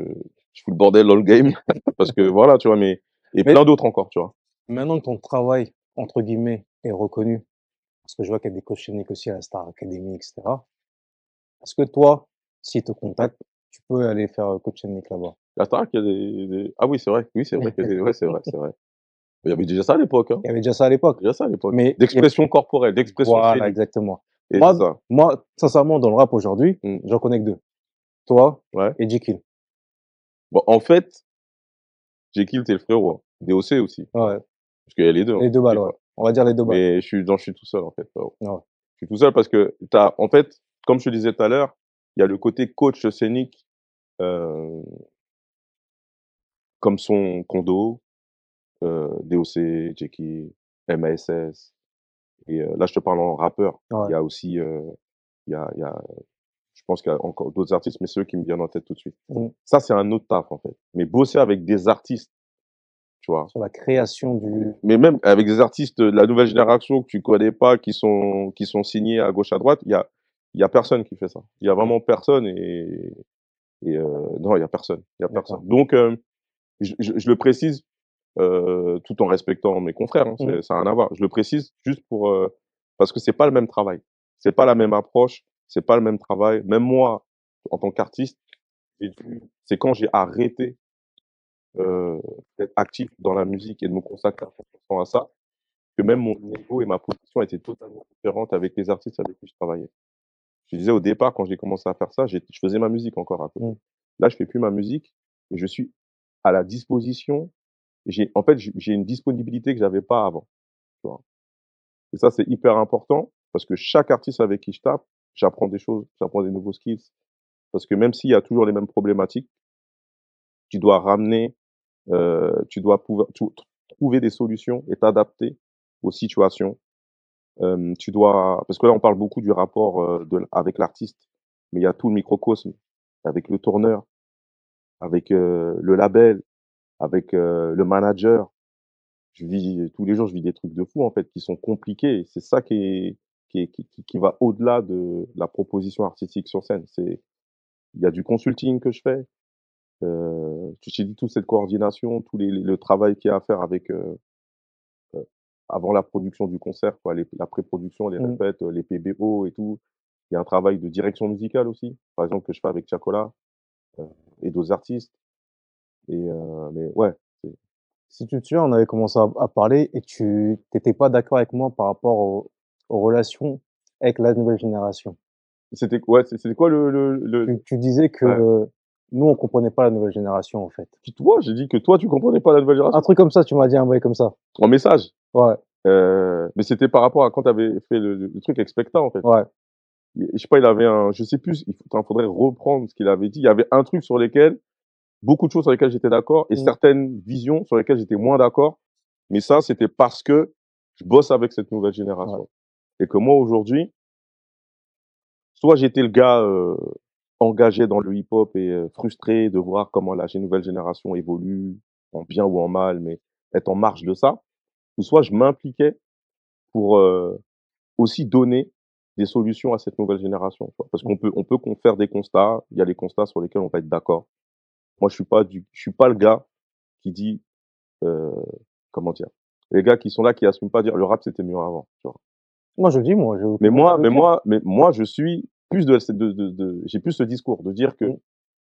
S2: je fous le bordel dans le game [LAUGHS] parce que voilà tu vois mais et
S1: Mais-
S2: plein d'autres encore tu vois.
S1: Maintenant que ton travail, entre guillemets, est reconnu, parce que je vois qu'il y a des coachs techniques aussi à la Star Academy, etc. Est-ce que toi, s'ils te contactent, tu peux aller faire euh, coach technique là-bas?
S2: La Starac, il y a des, des- Ah oui, c'est vrai. Oui, c'est vrai des... Ouais, c'est vrai, c'est vrai. Il y avait déjà ça à l'époque. Hein.
S1: Il y avait déjà ça à l'époque.
S2: Déjà ça à l'époque.
S1: Mais
S2: D'expression corporelle, d'expression
S1: voilà, exactement.
S2: Et
S1: Moi,
S2: ça.
S1: Moi, sincèrement, dans le rap aujourd'hui,
S2: Mm.
S1: j'en connais que deux. Toi
S2: Ouais.
S1: et Jekyll.
S2: Bon, en fait, Jekyll, t'es le frérot. Hein. DOC aussi.
S1: Ouais.
S2: Parce qu'il y a les deux.
S1: Les deux balles, ouais. On va dire les deux balles.
S2: Mais je suis, non, je suis tout seul, en fait. Ouais. Je suis tout seul parce que t'as, en fait, comme je te disais tout à l'heure, il y a le côté coach scénique, euh, comme son Kondo, euh, DOC, Jekyll, MASS. Et euh, là, je te parle en rappeur. Il y a aussi, euh, il y a, il y a je pense qu'il y a encore d'autres artistes, mais ceux qui me viennent en tête tout de suite. Mmh. Ça, c'est un autre taf, en fait. Mais bosser avec des artistes, tu vois.
S1: Sur la création du.
S2: Mais même avec des artistes de la nouvelle génération que tu connais pas, qui sont, qui sont signés à gauche, à droite, il y a, il y a personne qui fait ça. Il y a vraiment personne et, et euh, non, il y a personne. Il y a personne. Donc, euh, je, je, je, le précise euh, tout en respectant mes confrères. Hein, mmh. Ça n'a rien à voir. Je le précise juste pour euh, parce que c'est pas le même travail. C'est pas la même approche c'est pas le même travail. Même moi, en tant qu'artiste, c'est quand j'ai arrêté euh, d'être actif dans la musique et de me consacrer à ça, que même mon niveau et ma position étaient totalement différentes avec les artistes avec qui je travaillais. Je disais au départ, quand j'ai commencé à faire ça, je faisais ma musique encore à côté. Mmh. Là, je fais plus ma musique et je suis à la disposition. J'ai, en fait, j'ai une disponibilité que j'avais pas avant. Et ça, c'est hyper important parce que chaque artiste avec qui je tape, j'apprends des choses, j'apprends des nouveaux skills. Parce que même s'il y a toujours les mêmes problématiques, tu dois ramener, tu dois pouvoir trouver des solutions et t'adapter aux situations. Euh, tu dois, parce que là on parle beaucoup du rapport euh, de, avec l'artiste, mais il y a tout le microcosme avec le tourneur, avec euh, le label, avec euh, le manager. Je vis tous les jours, je vis des trucs de fou en fait qui sont compliqués. C'est ça qui est qui, qui, qui va au-delà de la proposition artistique sur scène. C'est, il y a du consulting que je fais. Euh, tu t'es dit toute cette coordination, tout les, le travail qu'il y a à faire avec euh, euh, avant la production du concert, quoi, les, la pré-production, les mmh. répètes, les PBO et tout. Il y a un travail de direction musicale aussi, par exemple que je fais avec Chacola euh, et d'autres artistes. Et mais ouais.
S1: Si tu te souviens, on avait commencé à, à parler et tu t'étais pas d'accord avec moi par rapport au, aux relations avec la nouvelle génération.
S2: C'était ouais, c'était quoi le, le, le...
S1: Tu, tu, disais que nous on comprenait pas la nouvelle génération en fait.
S2: Puis toi, j'ai dit que toi tu comprenais pas la nouvelle génération.
S1: Un truc comme ça, tu m'as dit un vrai comme ça.
S2: En message.
S1: Ouais.
S2: Euh, mais c'était par rapport à quand tu avais fait le, le, truc avec en fait.
S1: Ouais.
S2: Je sais pas, il avait un, je sais plus, il faudrait reprendre ce qu'il avait dit. Il y avait un truc sur lesquels, beaucoup de choses sur lesquelles j'étais d'accord et mmh. certaines visions sur lesquelles j'étais moins d'accord. Mais ça, c'était parce que je bosse avec cette nouvelle génération. Et que moi, aujourd'hui, soit j'étais le gars euh, engagé dans le hip-hop et euh, frustré de voir comment la nouvelle génération évolue, en bien ou en mal, mais être en marge de ça, ou soit je m'impliquais pour euh, aussi donner des solutions à cette nouvelle génération. Parce qu'on peut, on peut faire des constats. Il y a des constats sur lesquels on va être d'accord. Moi, je suis pas du, je suis pas le gars qui dit, euh, comment dire, les gars qui sont là qui assument pas dire le rap c'était mieux avant. Tu vois.
S1: Moi, je dis, moi, je.
S2: Mais moi, mais moi, mais moi, je suis plus de, de, de, de j'ai plus ce discours de dire que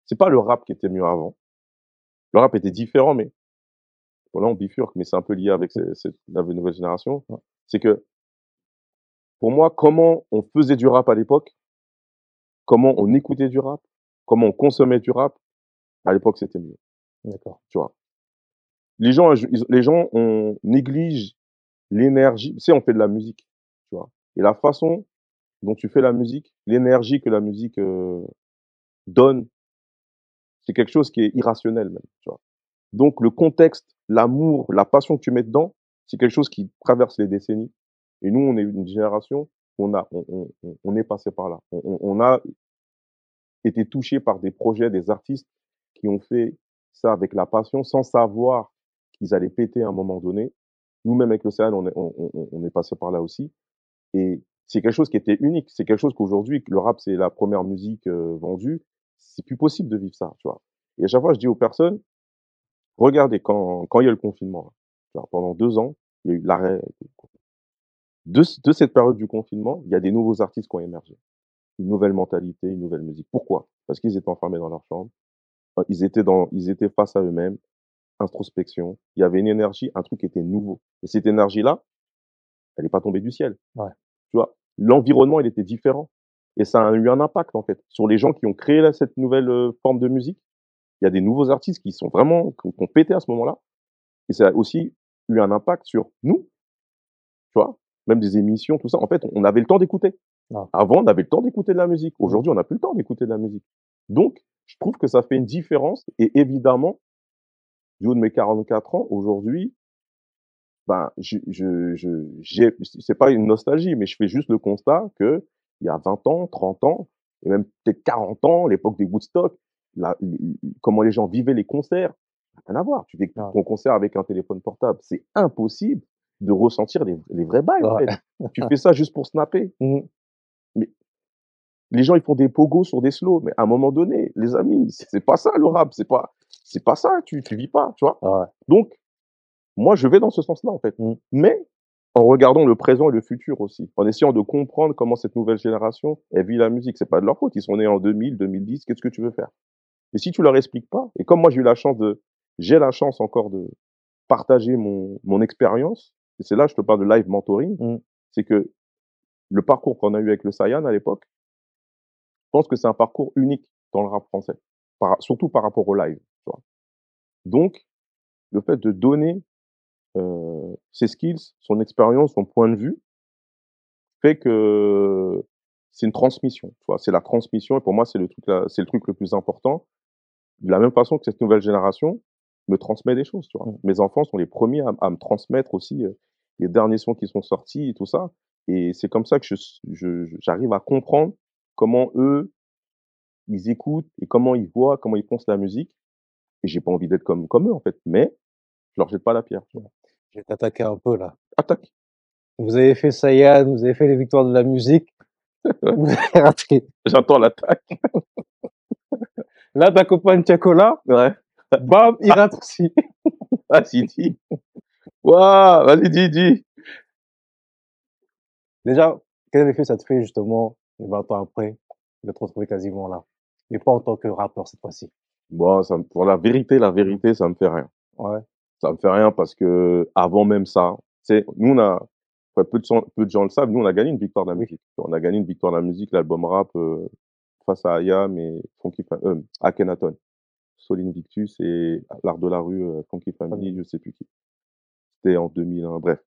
S2: c'est pas le rap qui était mieux avant. Le rap était différent, mais bon, là on bifurque, mais c'est un peu lié avec cette, la nouvelle génération. C'est que pour moi, comment on faisait du rap à l'époque, comment on écoutait du rap, comment on consommait du rap, à l'époque c'était mieux.
S1: D'accord.
S2: Tu vois? Les gens, les gens, on néglige l'énergie. Tu sais, on fait de la musique. Et la façon dont tu fais la musique, l'énergie que la musique euh, donne, c'est quelque chose qui est irrationnel même. Tu vois. Donc le contexte, l'amour, la passion que tu mets dedans, c'est quelque chose qui traverse les décennies. Et nous, on est une génération on a, on, est passé par là. On, a été touché par des projets, des artistes qui ont fait ça avec la passion, sans savoir qu'ils allaient péter à un moment donné. Nous-mêmes avec le CN, on est, on est passé par là aussi. Et c'est quelque chose qui était unique. C'est quelque chose qu'aujourd'hui, le rap, c'est la première musique euh, vendue. C'est plus possible de vivre ça, tu vois. Et à chaque fois, je dis aux personnes, regardez, quand, quand il y a le confinement, pendant deux ans, il y a eu l'arrêt. De, de cette période du confinement, il y a des nouveaux artistes qui ont émergé. Une nouvelle mentalité, une nouvelle musique. Pourquoi? Parce qu'ils étaient enfermés dans leur chambre. Ils étaient, dans, ils étaient face à eux-mêmes. Introspection. Il y avait une énergie, un truc qui était nouveau. Et cette énergie-là, elle n'est pas tombée du ciel.
S1: Ouais.
S2: Tu vois, l'environnement, il était différent. Et ça a eu un impact, en fait, sur les gens qui ont créé là, cette nouvelle euh, forme de musique. il y a des nouveaux artistes qui sont vraiment, qui ont pété à ce moment-là. Et ça a aussi eu un impact sur nous. Tu vois, même des émissions, tout ça. En fait, on avait le temps d'écouter. Ah. Avant, on avait le temps d'écouter de la musique. Aujourd'hui, on n'a plus le temps d'écouter de la musique. Donc, je trouve que ça fait une différence. Et évidemment, du haut de mes 44 ans, aujourd'hui, ben, je, je, je, c'est pas une nostalgie, mais je fais juste le constat que il y a 20 ans, 30 ans, et même peut-être 40 ans, l'époque des Woodstock, la, comment les gens vivaient les concerts, rien à voir. Tu fais ah. ton concert avec un téléphone portable, c'est impossible de ressentir les, les vrais bails. En fait. tu fais ça juste pour snapper. [LAUGHS] Mmh. Mais les gens ils font des pogos sur des slows, mais à un moment donné, les amis, c'est pas ça le rap, c'est pas c'est pas ça, tu tu vis pas, tu vois. Ah Donc moi je vais dans ce sens-là en fait. Mmh. Mais en regardant le présent et le futur aussi, en essayant de comprendre comment cette nouvelle génération elle vit la musique, c'est pas de leur faute, ils sont nés en 2000, 2010, qu'est-ce que tu veux faire? Mais si tu leur expliques pas et comme moi j'ai eu la chance de j'ai la chance encore de partager mon mon expérience et c'est là je te parle de live mentoring, mmh. c'est que le parcours qu'on a eu avec le Sayan à l'époque, je pense que c'est un parcours unique dans le rap français, surtout par rapport au live. Tu vois? Donc, le fait de donner euh, ses skills, son expérience, son point de vue, fait que c'est une transmission. C'est la transmission et pour moi c'est le truc, le truc le plus important. De la même façon que cette nouvelle génération me transmet des choses. Tu vois? Mmh. Mes enfants sont les premiers à, me transmettre aussi euh, les derniers sons qui sont sortis et tout ça. Et c'est comme ça que je, j'arrive à comprendre comment eux, ils écoutent et comment ils voient, comment ils pensent la musique. Et j'ai pas envie d'être comme, comme eux, en fait. Mais je leur jette pas la pierre.
S1: Je vais t'attaquer un peu, là.
S2: Attaque.
S1: Vous avez fait Sayan, vous avez fait les victoires de la musique. [LAUGHS] vous avez raté.
S2: J'entends l'attaque. [LAUGHS]
S1: là, ta copaine Tiakola.
S2: Ouais.
S1: Bam, il rate aussi. [LAUGHS]
S2: Vas-y, dis. Waouh, vas-y, dis, dis.
S1: Déjà, quel effet ça te fait justement, 20 ans après, de te retrouver quasiment là? Mais pas en tant que rappeur cette fois-ci.
S2: Bon, ça pour la vérité, la vérité, ça me fait rien.
S1: Ouais.
S2: Ça me fait rien parce que avant même ça, c'est nous on a peu de, gens, peu de gens le savent, nous on a gagné une victoire de la musique. On a gagné une victoire de la musique, l'album rap euh, face à Ayam et Funky euh, Akhenaton. Soline Victus et l'art de la rue euh, Funky Family, je sais plus qui. C'était en 2001, bref.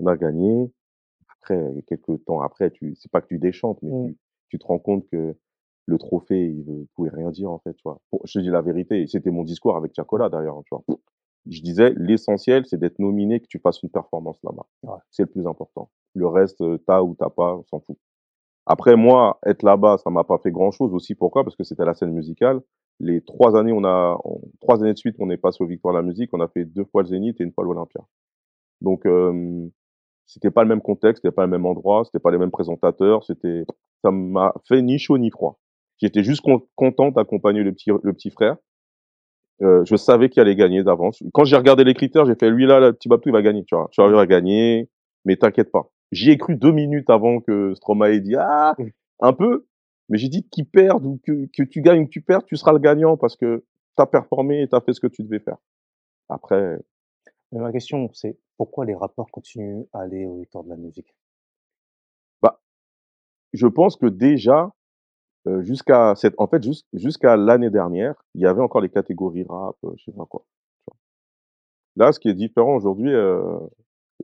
S2: On a gagné après, quelques temps après, tu, c'est pas que tu déchantes, mais mmh. tu, tu, te rends compte que le trophée, il ne pouvait rien dire, en fait, tu vois. je te dis la vérité, c'était mon discours avec Tiakola, d'ailleurs, tu vois. Je disais, l'essentiel, c'est d'être nominé, que tu fasses une performance là-bas. C'est le plus important. Le reste, t'as ou t'as pas, on s'en fout. Après, moi, être là-bas, ça m'a pas fait grand-chose aussi. Pourquoi? Parce que c'était la scène musicale. Les trois années, on a, trois années de suite, on est passé aux Victoires de la musique. On a fait deux fois le Zénith et une fois l'Olympia. Donc, euh, c'était pas le même contexte, c'était pas le même endroit, c'était pas les mêmes présentateurs, c'était, ça m'a fait ni chaud ni froid. J'étais juste content d'accompagner le petit, le petit frère. Euh, je savais qu'il allait gagner d'avance. Quand j'ai regardé les critères, j'ai fait lui là, le petit Babtou, il va gagner, tu vois. Il va gagner, mais t'inquiète pas. J'y ai cru deux minutes avant que Stromae dit ah un peu, mais j'ai dit qu'il perde ou que, que tu gagnes ou que tu perds, tu seras le gagnant parce que t'as performé et t'as fait ce que tu devais faire. Après,
S1: mais ma question, c'est pourquoi les rappeurs continuent à aller au victoires de la musique?
S2: Bah, je pense que déjà, euh, jusqu'à cette, en fait, jusqu'à l'année dernière, il y avait encore les catégories rap, euh, je sais pas quoi. Là, ce qui est différent aujourd'hui, euh,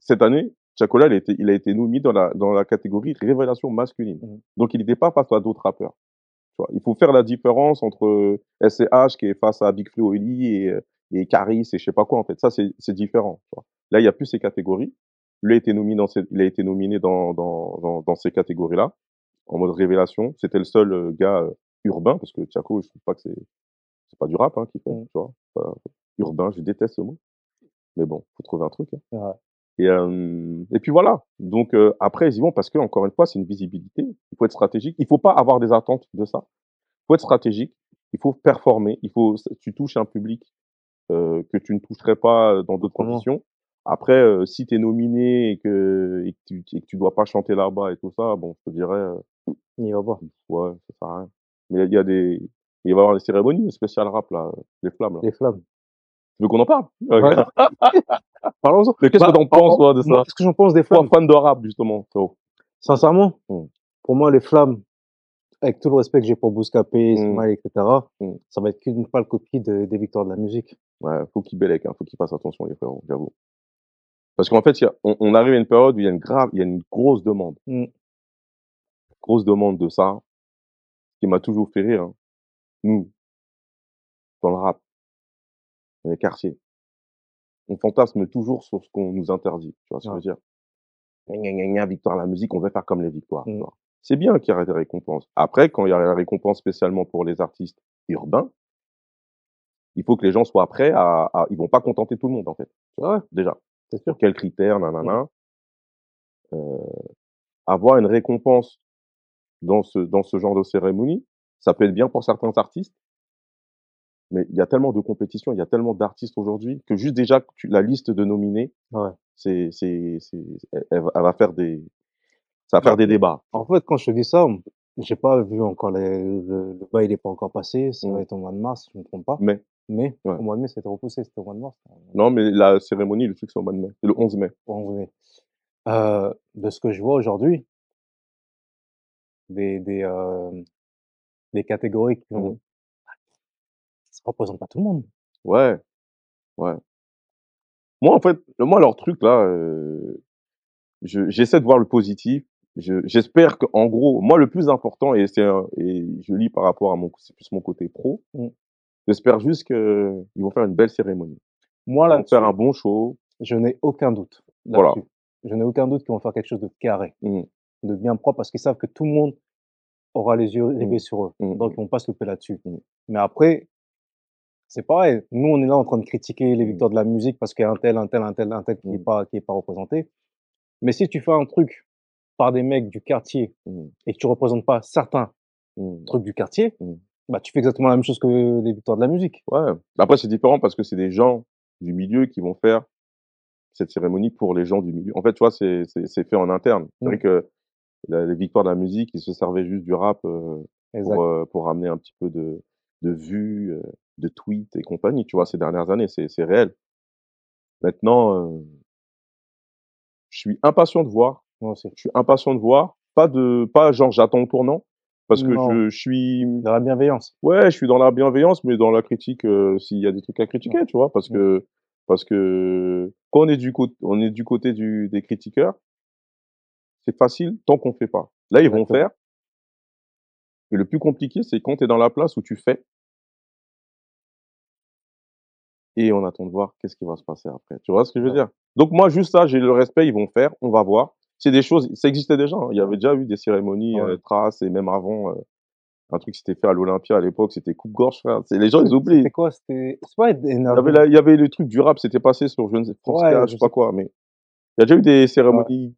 S2: cette année, Chacola, il a été, il a été mis dans la, dans la catégorie révélation masculine. Mmh. Donc, il n'était pas face à d'autres rappeurs. Tu vois. Il faut faire la différence entre SCH qui est face à Big Flo et, et Caris et je sais pas quoi en fait. Ça c'est différent. Tu vois. Là il y a plus ces catégories. Lui a été nominé dans ces, il a été nominé dans dans dans, dans ces catégories là en mode révélation. C'était le seul euh, gars euh, urbain parce que Tiako je trouve pas que c'est c'est pas du rap hein, qui fait. Mmh. Tu vois. urbain je déteste ce mot. Mais bon faut trouver un truc. Hein.
S1: Ouais.
S2: Et, euh, et puis voilà. Donc euh, après, ils y vont parce que encore une fois, c'est une visibilité. Il faut être stratégique. Il faut pas avoir des attentes de ça. Il faut être stratégique. Il faut performer. Il faut, tu touches un public euh, que tu ne toucherais pas dans d'autres conditions. Après, euh, si tu es nominé et que, et que, tu, et que tu dois pas chanter là-bas et tout ça, bon, je te dirais...
S1: Il va pas.
S2: Ouais, ça sert à rien. Mais il y a des... Il va y avoir des cérémonies spéciales rap, là, les flammes. Là.
S1: Les flammes.
S2: Tu veux qu'on en parle?
S1: Ouais. [LAUGHS] Parlons-en.
S2: Mais qu'est-ce que bah, t'en penses, toi, de ça?
S1: Qu'est-ce que j'en pense des flammes?
S2: fan de rap, justement.
S1: Sincèrement, hmm. pour moi, les flammes, avec tout le respect que j'ai pour Bouscapé,
S2: Mmh.
S1: Ismaël, etc.,
S2: Mmh.
S1: ça va être qu'une pâle copie de des victoires de la musique.
S2: Ouais, faut qu'ils bélèquent, hein, faut qu'ils fassent attention les frérots, j'avoue. Parce qu'en fait, y a on on arrive à une période où il y a une grave il y a une grosse demande.
S1: Mmh.
S2: Grosse demande de ça, ce qui m'a toujours fait rire, hein. Nous, dans le rap, dans les quartiers, on fantasme toujours sur ce qu'on nous interdit, tu vois ce que je veux dire? Gna gna gna victoire à la musique, on veut faire comme les victoires,
S1: Mmh.
S2: C'est bien qu'il y ait des récompenses. Après, quand il y a la récompense spécialement pour les artistes urbains, il faut que les gens soient prêts à à ils vont pas contenter tout le monde, en fait, tu vois? Déjà.
S1: C'est sûr.
S2: quels critères, nanana. Heu, avoir une récompense dans ce dans ce genre de cérémonie, ça peut être bien pour certains artistes. Mais il y a tellement de compétition, il y a tellement d'artistes aujourd'hui que juste déjà tu la liste de nominés,
S1: Ouais.
S2: c'est c'est c'est elle elle va faire des ça va faire des débats.
S1: En fait, quand je te dis ça, j'ai pas vu encore les le le bail il est pas encore passé, ça
S2: Mmh.
S1: va être au mois de mars, si je me trompe pas.
S2: Mais
S1: Mais
S2: Ouais.
S1: au mois de mai, c'était repoussé, c'était au mois de mars,
S2: non, mais la cérémonie, le truc, c'est au mois de mai. Le 11 mai.
S1: au 11 mai. Heu, de ce que je vois aujourd'hui des des, hem, des catégories qui
S2: Mmh
S1: ont ça représente pas tout le monde.
S2: Ouais, ouais. Moi, en fait, moi, leur truc là, je j'essaie de voir le positif. Je j'espère qu'en gros, moi, le plus important et c'est et je lis par rapport à mon plus mon côté pro.
S1: Mmh.
S2: J'espère juste qu'ils vont faire une belle cérémonie.
S1: Moi,
S2: Ils vont
S1: là-dessus,
S2: faire un bon show.
S1: je n'ai aucun doute
S2: Voilà.
S1: Je n'ai aucun doute qu'ils vont faire quelque chose de carré,
S2: Mmh.
S1: De bien propre, parce qu'ils savent que tout le monde aura les yeux rivés
S2: Mmh.
S1: sur eux.
S2: Mmh,
S1: Donc
S2: mmh.
S1: ils vont pas se louper là-dessus.
S2: Mmh.
S1: Mais après, c'est pareil. Nous, on est là en train de critiquer les
S2: Mmh.
S1: victoires de la musique parce qu'il y a un tel, un tel, un tel, un tel qui est
S2: Mmh.
S1: pas qui est pas représenté. Mais si tu fais un truc par des mecs du quartier
S2: Mmh.
S1: et que tu représentes pas certains
S2: Mmh.
S1: trucs du quartier,
S2: Mmh.
S1: bah tu fais exactement la même chose que les victoires de la musique.
S2: Ouais. Après, c'est différent parce que c'est des gens du milieu qui vont faire cette cérémonie pour les gens du milieu. En fait, tu vois, c'est fait en interne. C'est vrai
S1: Mmh.
S2: que la les victoires de la musique, ils se servaient juste du rap,
S1: Exact.
S2: pour, heu, pour ramener un petit peu de de vues, heu, de tweets et compagnie, tu vois? Ces dernières années, c'est c'est réel. Maintenant, heu je suis impatient de voir. Je suis impatient de voir. Pas de pas genre j'attends le tournant parce que je je suis
S1: Dans la bienveillance.
S2: ouais, je suis dans la bienveillance, mais dans la critique, heu, s'il y a des trucs à critiquer, tu vois? Parce
S1: Mmh.
S2: que parce que quand on est du côté on est du côté du des critiqueurs c'est facile tant qu'on fait pas. Là, ils vont faire et le plus compliqué, c'est quand tu es dans la place où tu fais et on attend de voir qu'est-ce qui va se passer après. Tu vois ce que je veux dire? Donc moi, juste ça, j'ai le respect, ils vont faire, on va voir. C'est des choses ça existait déjà, hein. Il y avait déjà eu des cérémonies,
S1: Ouais.
S2: heu, Trace et même avant, heu, un truc qui s'était fait à l'Olympia à l'époque, c'était coupe-gorge, frère. Les gens, ils oublient.
S1: C'était quoi? C'était c'est pas
S2: Il y avait la il y avait le truc du rap, c'était passé sur je ne sais France
S1: Ouais,
S2: 4,
S1: je
S2: sais pas quoi, mais il y a déjà eu des cérémonies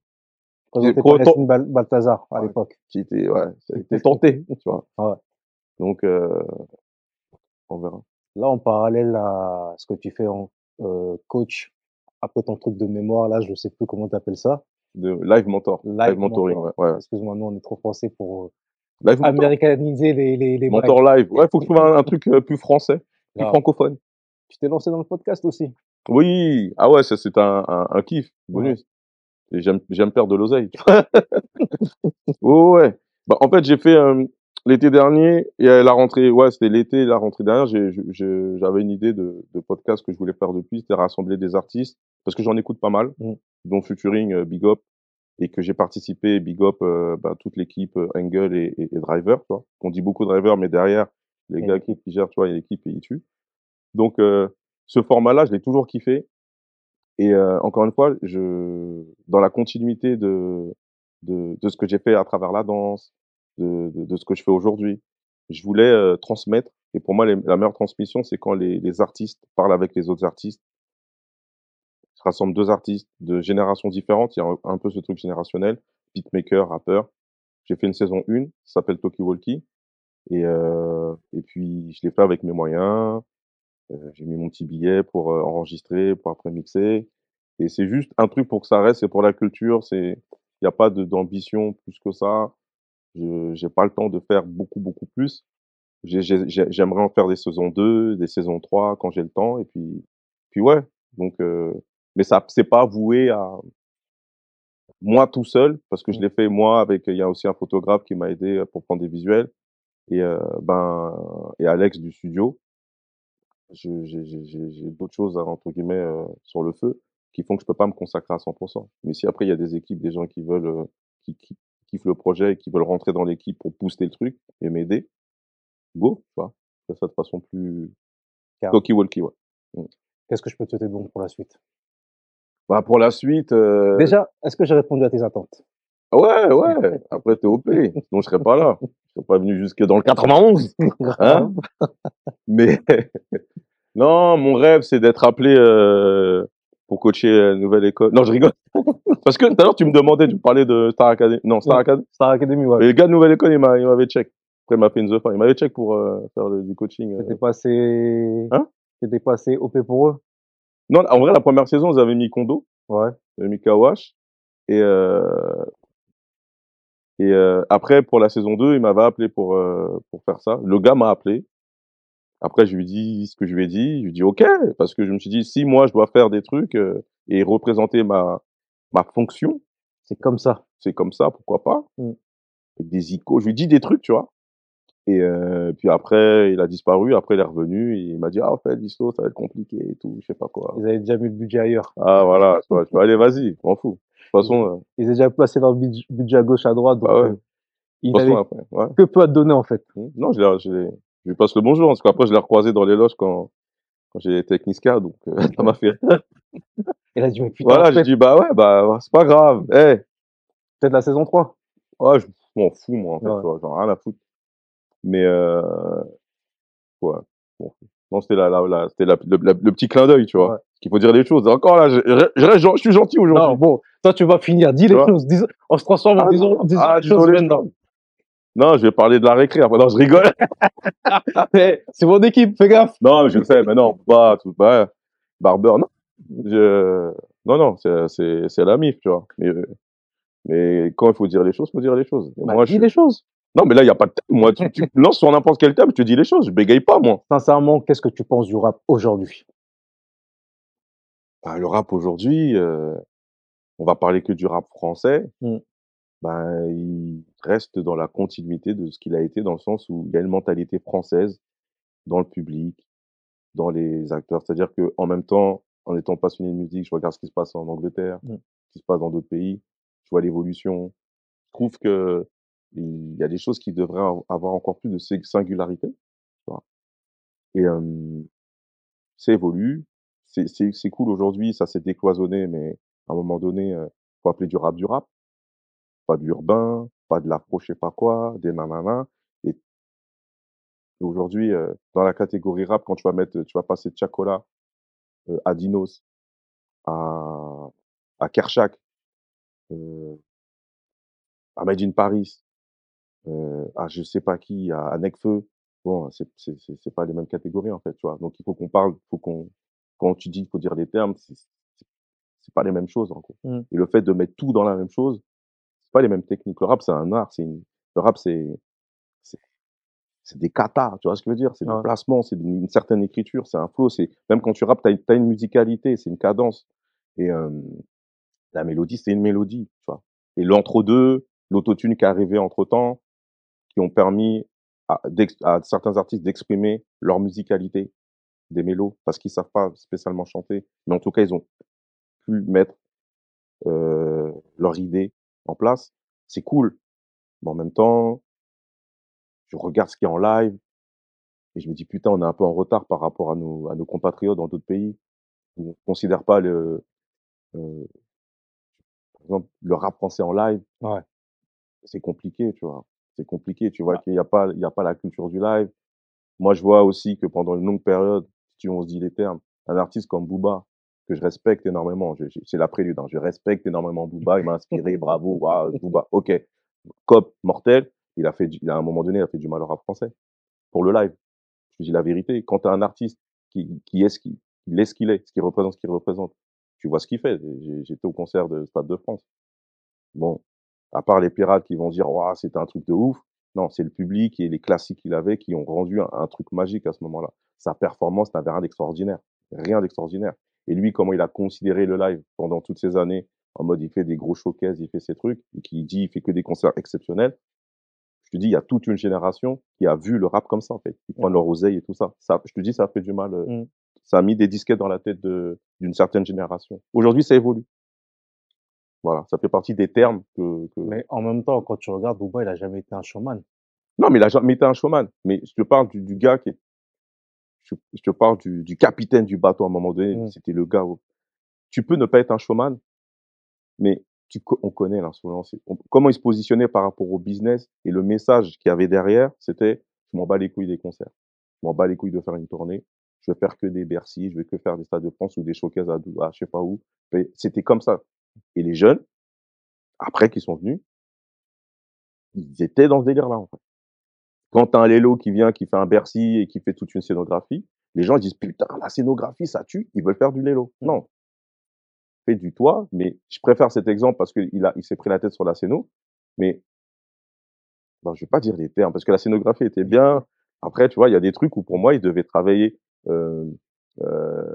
S1: présenté par Yacine Bal Balthazar à
S2: Ouais.
S1: l'époque.
S2: qui étaient ouais, ça a été [LAUGHS] tenté, tu vois?
S1: Ouais.
S2: Donc heu, on verra.
S1: Là, en parallèle à ce que tu fais en heu, coach, après ton truc de mémoire là, je sais plus comment tu appelles ça.
S2: De live mentor, live,
S1: Live
S2: mentoring,
S1: mentor.
S2: ouais, ouais.
S1: Excuse-moi, nous on est trop français pour, heu,
S2: Live
S1: américaniser les les les blagues.
S2: live. Ouais, faut que je trouve un, un truc euh, plus français, plus francophone.
S1: Tu t'es lancé dans le podcast aussi?
S2: Oui, ah ouais, ça c'est un, un, un kiff, bonus. J'aime j'aime perdre de l'oseille. [LAUGHS] ouais. Bah, en fait, j'ai fait euh, l'été dernier et à la rentrée, ouais, c'était l'été, la rentrée dernière, j'avais une idée de, de podcast que je voulais faire depuis, c'était rassembler des artistes, parce que j'en écoute pas mal,
S1: Mm.
S2: dont Futuring, euh, Big Up, et que j'ai participé, Big Up, euh, bah, toute l'équipe euh, Angle et, et, et Driver, tu vois. On dit beaucoup Driver, mais derrière, les
S1: a
S2: gars qui, gèrent, tu vois, il y a l'équipe et ils tuent. Donc, euh, ce format-là, je l'ai toujours kiffé. Et euh, encore une fois, je, dans la continuité de, de, de ce que j'ai fait à travers la danse, de, de, de ce que je fais aujourd'hui, je voulais euh, transmettre. Et pour moi, la meilleure transmission, c'est quand les, les artistes parlent avec les autres artistes. Je rassemble deux artistes de générations différentes. Il y a un, peu ce truc générationnel, beatmaker, rappeur. J'ai fait une saison 1, ça s'appelle Talkie Walkie. Et, euh, et puis, je l'ai fait avec mes moyens. Euh, j'ai mis mon petit billet pour euh, enregistrer, pour après mixer. Et c'est juste un truc pour que ça reste, c'est pour la culture. C'est, il n'y a pas d'ambition plus que ça. Je j'ai pas le temps de faire beaucoup beaucoup plus. J'ai- j'ai- j'ai- J'aimerais en faire des saisons 2, des saisons 3 quand j'ai le temps. Et puis, puis ouais. Donc, euh, mais ça, c'est pas voué à moi tout seul, parce que je l'ai fait moi avec, il y a aussi un photographe qui m'a aidé pour prendre des visuels et euh, ben et Alex du studio. J'ai d'autres choses entre guillemets euh, sur le feu qui font que je peux pas me consacrer à 100%. Mais si après il y a des équipes, des gens qui veulent, euh, qui, qui kiffent le projet et qui veulent rentrer dans l'équipe pour booster le truc et m'aider, go, tu vois. Fais ça de façon plus
S1: Carré.
S2: talkie walkie, ouais.
S1: Qu'est-ce que je peux te souhaiter de bon pour la suite?
S2: Bah pour la suite, euh,
S1: Déjà, est-ce que j'ai répondu à tes attentes?
S2: Ouais, ouais. [LAUGHS] Après t'es OP, sinon je serais pas là. Je serais pas venu jusque dans le 91. Hein Mais [LAUGHS] non, mon rêve, c'est d'être appelé euh, pour coacher une nouvelle école. Non, je rigole. [LAUGHS] Parce que tout à l'heure, tu me demandais, tu me parlais de Star Academy. Non, Star. Academy.
S1: Star Academy, ouais.
S2: Et le gars de nouvelle école, il m'a- il m'avait check. Après, il m'a fait une the Il m'avait check pour euh, faire le- du coaching. euh.
S1: T'étais passé...
S2: Hein?
S1: T'étais passé OP pour eux?
S2: Non, en vrai, la première saison, ils avaient mis Kondo,
S1: Ouais.
S2: ils avaient mis Kawash. Et, euh, et euh, après, pour la saison 2, il m'avait appelé pour, euh, pour faire ça. Le gars m'a appelé. Après, je lui dis ce que je lui ai dit. Je lui dis OK, parce que je me suis dit, si moi, je dois faire des trucs euh, et représenter ma, ma fonction,
S1: C'est comme ça.
S2: c'est comme ça, pourquoi pas?
S1: Mm.
S2: Avec des icônes. Je lui dis des trucs, tu vois. Et euh, puis après, il a disparu. Après, il est revenu. Et il m'a dit, ah, en fait, l'histo, ça va être compliqué et tout. Je sais pas quoi.
S1: Ils avaient déjà mis le budget ailleurs.
S2: Ah, voilà. Tu vois, tu vois, allez, vas-y, je m'en fous. De toute façon, euh,
S1: Ils avaient déjà placé leur budg- budget à gauche, à droite. Donc,
S2: Bah ouais.
S1: ils n'avaient
S2: ouais.
S1: que peu à te donner, en fait.
S2: Mm. Non, je, l'ai- je, lui passe le bonjour, parce qu'après, je l'ai recroisé dans les loges quand, quand j'ai été avec Niska, donc euh, [LAUGHS] ça m'a fait rire.
S1: A dit, mais putain,
S2: Voilà, j'ai dit, bah ouais, bah, c'est pas grave. Eh,
S1: peut-être la saison 3.
S2: ouais, je m'en fous, moi, en fait,
S1: Ouais.
S2: tu vois, j'en ai rien à foutre. Mais, euh, ouais, fous. Non, c'était la, la, la, c'était la, le, le petit clin d'œil, tu vois.
S1: Ouais.
S2: Qu'il faut dire des choses. Encore là, je, je, je je suis gentil
S1: Non,
S2: aujourd'hui.
S1: bon, toi, tu vas finir. Dis
S2: Tu
S1: les choses. Dis- on se transforme en
S2: Ah,
S1: disons, disons
S2: ah,
S1: les choses maintenant.
S2: Non, je vais parler de la récré. Après, non, je rigole. [LAUGHS]
S1: Mais C'est mon équipe, fais gaffe.
S2: non, je sais, mais non, pas, tout, bah, Barber, non. Je, non, non, c'est, la mif, tu vois. Mais, mais quand il faut dire les choses, faut dire les choses.
S1: Bah,
S2: moi,
S1: dis
S2: je...
S1: les choses.
S2: Non, mais là, il n'y a pas de thème. Moi, tu, tu me lances sur n'importe quel thème, je te dis les choses. Je bégaye pas, moi.
S1: Sincèrement, qu'est-ce que tu penses du rap aujourd'hui?
S2: Bah, le rap aujourd'hui, euh, on va parler que du rap français.
S1: Mm.
S2: Ben, il reste dans la continuité de ce qu'il a été, dans le sens où il y a une mentalité française dans le public, dans les acteurs. C'est-à-dire que en même temps, en étant passionné de musique, je regarde ce qui se passe en Angleterre,
S1: Mm.
S2: ce qui se passe dans d'autres pays, je vois l'évolution. Je trouve que il y a des choses qui devraient av- avoir encore plus de sing- singularité. Et euh, ça évolue. C'est, c'est, c'est cool aujourd'hui, ça s'est décloisonné, mais à un moment donné, euh, faut appeler du rap du rap, pas de l'urbain, pas de je sais pas quoi, des nanana. Et aujourd'hui, euh, dans la catégorie rap, quand tu vas mettre, tu vas passer de Chacola euh, à Dinos, à, à Kershak, euh, à Made in Paris, à je sais pas qui, à, à Necfeu. Bon, c'est, c'est, pas les mêmes catégories, en fait, tu vois. Donc, il faut qu'on parle, faut qu'on, quand tu dis, il faut dire les termes, c'est, pas les mêmes choses, en gros.
S1: Mm.
S2: Et le fait de mettre tout dans la même chose, pas les mêmes techniques. Le rap, c'est un art, c'est une, le rap, c'est, c'est, c'est des katas, tu vois ce que je veux dire? C'est
S1: Ouais.
S2: des placements, c'est une, une certaine écriture, c'est un flow, c'est, même quand tu rappes, t'as, t'as une musicalité, c'est une cadence. Et, euh, la mélodie, c'est une mélodie, tu vois? Et l'entre-deux, l'autotune qui est arrivé entre-temps, qui ont permis à, à certains artistes d'exprimer leur musicalité des mélos, parce qu'ils savent pas spécialement chanter, mais en tout cas, ils ont pu mettre euh, leur idée en place. C'est cool. Mais en même temps, je regarde ce qui est en live et je me dis, putain, on est un peu en retard par rapport à nos, à nos compatriotes dans d'autres pays où on considère pas le, euh, par exemple, le rap français en live.
S1: Ouais.
S2: C'est compliqué, tu vois. C'est compliqué. Tu vois qu'il n'y a pas, il y a pas la culture du live. Moi, je vois aussi que pendant une longue période, si on se dit les termes, un artiste comme Booba, que je respecte énormément, c'est la prélude, hein, je respecte énormément Booba, il m'a inspiré, [LAUGHS] bravo, Booba, ok. Cop, mortel, il a fait, du- il a à un moment donné, il a fait du mal au rap français. Pour le live. Je te dis la vérité. Quand tu as un artiste qui, qui est ce qu'il, il est ce qu'il est, ce qu'il représente, ce qu'il représente, tu vois ce qu'il fait. J'étais au concert de Stade de France. Bon, à part les pirates qui vont dire, waouh, c'était un truc de ouf. Non, c'est le public et les classiques qu'il avait qui ont rendu un, un truc magique à ce moment-là. Sa performance n'avait rien d'extraordinaire. Rien d'extraordinaire. Et lui, comment il a considéré le live pendant toutes ces années en mode il fait des gros showcases, il fait ses trucs, et qui dit il fait que des concerts exceptionnels. Je te dis, il y a toute une génération qui a vu le rap comme ça, en fait. Ils prennent leur oseille et tout ça. ça. Je te dis, ça a fait du mal. euh,
S1: Mm.
S2: Ça a mis des disquettes dans la tête d'une certaine génération. Aujourd'hui, ça évolue. Voilà, ça fait partie des termes que... que...
S1: Mais en même temps, quand tu regardes, Booba, il a jamais été un showman.
S2: Non, mais il a jamais été un showman. Mais je te parle du, du gars qui est... Je, je te parle du, du capitaine du bateau à un moment donné.
S1: Mm.
S2: C'était le gars. où- Tu peux ne pas être un showman, mais tu, on connaît l'insolence. Comment il se positionnait par rapport au business et le message qu'il y avait derrière, c'était je m'en bats les couilles des concerts. Je m'en bats les couilles de faire une tournée. Je vais faire que des Bercy, je vais que faire des stades de France ou des showcases à, à je sais pas où. C'était comme ça. Et les jeunes, après qu'ils sont venus, ils étaient dans ce délire-là, en fait. Quand t'as un Lelo qui vient, qui fait un Bercy et qui fait toute une scénographie, les gens disent putain, la scénographie, ça tue, ils veulent faire du Lelo. Non. Fais du toi, mais je préfère cet exemple parce qu'il a, il s'est pris la tête sur la scéno, mais, bon, je vais pas dire les termes parce que la scénographie était bien. Après, tu vois, il y a des trucs où pour moi, il devait travailler, euh, euh,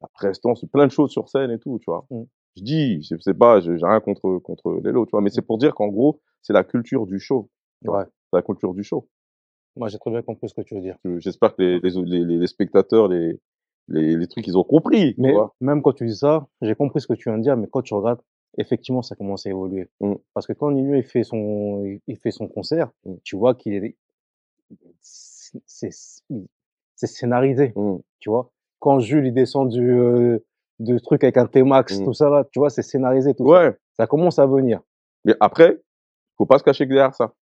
S2: la prestance, plein de choses sur scène et tout, tu vois.
S1: Mm.
S2: Je dis, je sais pas, j'ai rien contre, contre Lelo, tu vois, mais c'est pour dire qu'en gros, c'est la culture du show.
S1: Ouais.
S2: C'est la culture du show.
S1: Moi, j'ai très bien compris ce que tu veux dire.
S2: Je- J'espère que les, les, les, les spectateurs, les, les, trucs, ils ont compris.
S1: Mais
S2: vois.
S1: même quand tu dis ça, j'ai compris ce que tu viens de dire, mais quand tu regardes, effectivement, ça commence à évoluer.
S2: Mm.
S1: Parce que quand Nino, il fait son, il fait son concert,
S2: Mm.
S1: tu vois qu'il est, c'est, scénarisé,
S2: Mm.
S1: tu vois. Quand Jules, il descend du, euh, de truc avec un T-Max,
S2: Mm.
S1: tout ça là, tu vois, c'est scénarisé, tout ça.
S2: Ouais.
S1: Ça commence à venir.
S2: Mais après, faut pas se cacher derrière ça.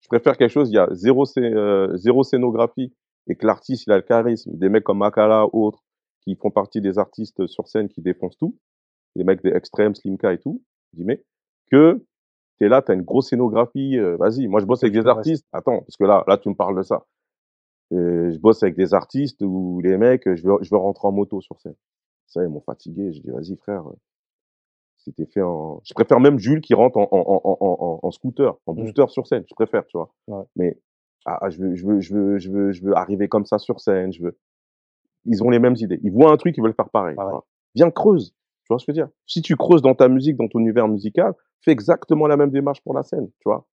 S2: Je préfère quelque chose, il y a zéro, euh, zéro scénographie et que l'artiste, il a le charisme. Des mecs comme Makala ou autres qui font partie des artistes sur scène qui défoncent tout. Des mecs des extrêmes, Slimka et tout. Je dis, mais que t'es là, t'as une grosse scénographie, euh, vas-y. Moi, je bosse avec des artistes. Attends, parce que là, là, tu me parles de ça. Euh, je bosse avec des artistes où les mecs, je veux, je veux rentrer en moto sur scène. Ça, ils m'ont fatigué. Je dis, vas-y, frère. C'était fait en. Je préfère même Jules qui rentre en, en, en, en, scooter, en
S1: Mm.
S2: booster sur scène. Je préfère, tu vois.
S1: Ouais.
S2: Mais ah, ah, je veux, je veux, je veux, je veux, je veux arriver comme ça sur scène. Je veux. Ils ont les mêmes idées. Ils voient un truc, ils veulent faire pareil. vois. Viens creuse. Tu vois ce que je veux dire? Si tu creuses dans ta musique, dans ton univers musical, fais exactement la même démarche pour la scène, tu vois.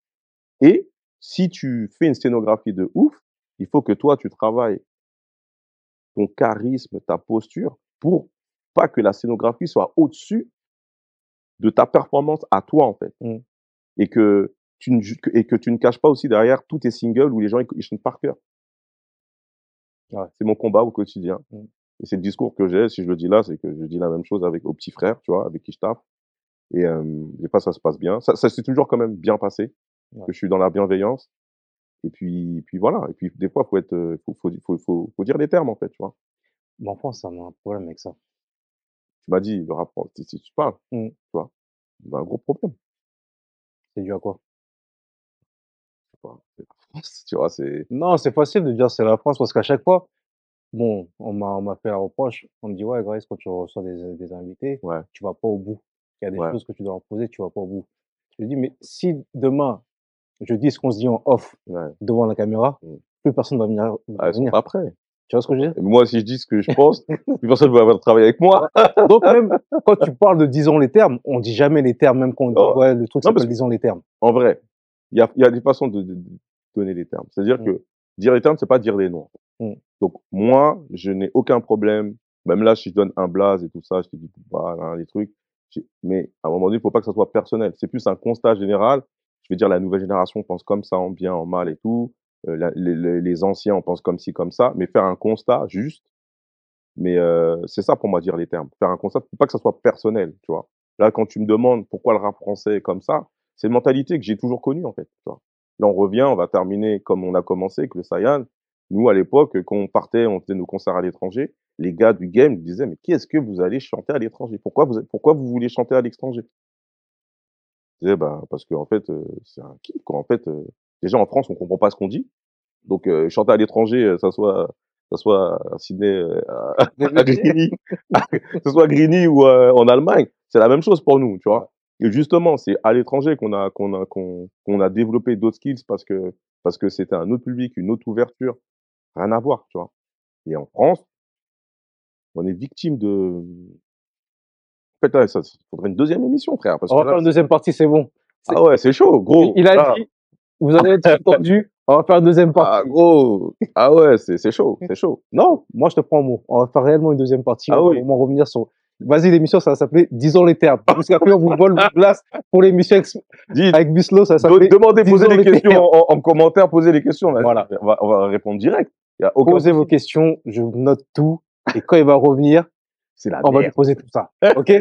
S2: Et si tu fais une scénographie de ouf, il faut que toi tu travailles ton charisme, ta posture, pour pas que la scénographie soit au-dessus de ta performance à toi en fait,
S1: Mm.
S2: et que tu ne et que tu ne caches pas aussi derrière tous tes singles où les gens ils, ils chantent par cœur.
S1: Ouais.
S2: C'est mon combat au quotidien.
S1: Mm.
S2: Et c'est le discours que j'ai. Si je le dis là, c'est que je dis la même chose avec au petit frère, tu vois, avec qui je tape. Et euh, des fois, ça se passe bien. Ça, ça s'est toujours quand même bien passé.
S1: Ouais.
S2: Que je suis dans la bienveillance. Et puis, puis voilà. Et puis des fois, faut être, euh, faut, faut, faut, faut, dire les termes en fait, tu vois.
S1: Mon France, ça a un problème avec ça.
S2: Tu m'as dit le rapport. Si, si tu parles,
S1: Mm.
S2: tu vois, y a un gros problème.
S1: C'est dû à quoi?
S2: C'est la [LAUGHS] France, tu vois, c'est.
S1: Non, c'est facile de dire c'est la France parce qu'à chaque fois, bon, on m'a, on m'a fait la reproche. On me dit, ouais, Grace, quand tu reçois des, des invités,
S2: Ouais.
S1: tu vas pas au bout. Il y a des
S2: Ouais.
S1: choses que tu dois leur poser, tu vas pas au bout. Je dis, mais si demain, je dis ce qu'on se dit en off
S2: Ouais.
S1: devant la caméra,
S2: Mm.
S1: plus personne va venir. va
S2: Ah,
S1: venir.
S2: pas.
S1: Tu vois ce que je veux dire?
S2: Moi, si je dis ce que je pense, [LAUGHS] plus personne va avoir travailler avec moi.
S1: Donc, même quand tu parles de disons les termes, on dit jamais les termes, même quand on dit,
S2: Oh.
S1: ouais, le truc s'appelle disons les termes.
S2: En vrai, il y a, y a des façons de, de- de donner les termes. C'est-à-dire
S1: Mm.
S2: que dire les termes, c'est pas dire les noms.
S1: Mm.
S2: Donc, moi, je n'ai aucun problème. Même là, si je donne un blaze et tout ça, je te dis, bah, les trucs. Mais à un moment donné, il faut pas que ça soit personnel. C'est plus un constat général. Je veux dire, la nouvelle génération pense comme ça, en bien, en mal et tout. Euh, les, anciens, on pense comme ci, comme ça. Mais faire un constat juste. Mais euh, c'est ça pour moi dire les termes. Faire un constat, faut pas que ça soit personnel, tu vois. Là, quand tu me demandes pourquoi le rap français est comme ça, c'est une mentalité que j'ai toujours connue, en fait. Tu vois. Là, on revient, on va terminer comme on a commencé avec le Saiyan. Nous, à l'époque, quand on partait, on faisait nos concerts à l'étranger, les gars du game disaient, mais qui est-ce que vous allez chanter à l'étranger? Pourquoi vous, pourquoi vous voulez chanter à l'étranger? Je disais, bah, parce fait, euh, c'est un kiff, quoi. En fait, déjà, en France, on comprend pas ce qu'on dit. Donc, euh, chanter à l'étranger, euh, ça soit, ça soit à Sydney, euh, à, à [LAUGHS] Grigny, que ce soit à Grigny ou euh, en Allemagne, c'est la même chose pour nous, tu vois. Et justement, c'est à l'étranger qu'on a qu'on a qu'on a développé d'autres skills parce que parce que c'était un autre public, une autre ouverture, rien à voir, tu vois. Et en France, on est victime de Peut-être, ça faudrait une deuxième émission, frère.
S1: Parce on va faire une deuxième partie, c'est bon.
S2: Ah ouais, c'est chaud, gros.
S1: Il a dit, vous allez être [LAUGHS] entendu? On va faire une deuxième partie.
S2: Ah, gros. Ah ouais, c'est chaud, c'est chaud.
S1: Non, moi, je te prends un mot. On va faire réellement une deuxième partie. Ah on va revenir sur Vas-y, l'émission, ça va s'appeler Disons les termes. Parce qu'après, on vous vole le glace pour l'émission avec Bislo, ça s'appelle.
S2: Demandez, posez les, questions en, commentaire, posez les questions. Voilà. On va, on va répondre direct.
S1: Y a aucun posez vos questions, je note tout. Et quand il va revenir, c'est la on va lui poser tout ça. [LAUGHS] OK?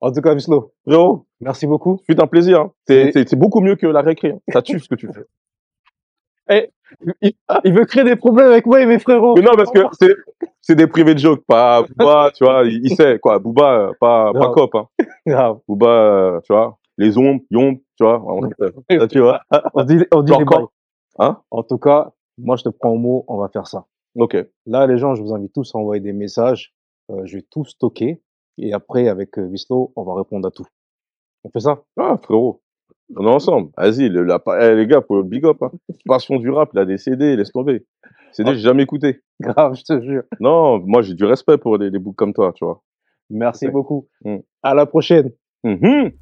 S1: En tout cas, Bislo.
S2: Frérot.
S1: Merci beaucoup.
S2: C'est un plaisir. Hein. C'est beaucoup mieux que la récré. Hein. Ça tue ce que tu fais. [LAUGHS]
S1: Eh, il, veut créer des problèmes avec moi et mes frérots.
S2: Mais non, parce que c'est, c'est des privés de joke, pas Booba, tu vois, il, sait, quoi. Booba, pas, pas cop, hein. Grave. Booba, tu vois, les ombres, yomb, tu vois, on, [LAUGHS] tu vois.
S1: On dit, on dit les Hein? En tout cas, moi, je te prends au mot, on va faire ça.
S2: Ok.
S1: Là, les gens, je vous invite tous à envoyer des messages. Euh, je vais tout stocker. Et après, avec euh, Vislo, on va répondre à tout. On fait ça?
S2: Ah, frérot. On est ensemble. Vas-y, le, eh, les gars, pour le big up, hein. Passion du rap, il a des CD, laisse tomber. CD, ah. j'ai jamais écouté. [LAUGHS]
S1: Grave, je te jure.
S2: Non, moi, j'ai du respect pour des, des boucs comme toi, tu vois.
S1: Merci beaucoup. Mm. À la prochaine.
S2: Mm-hmm.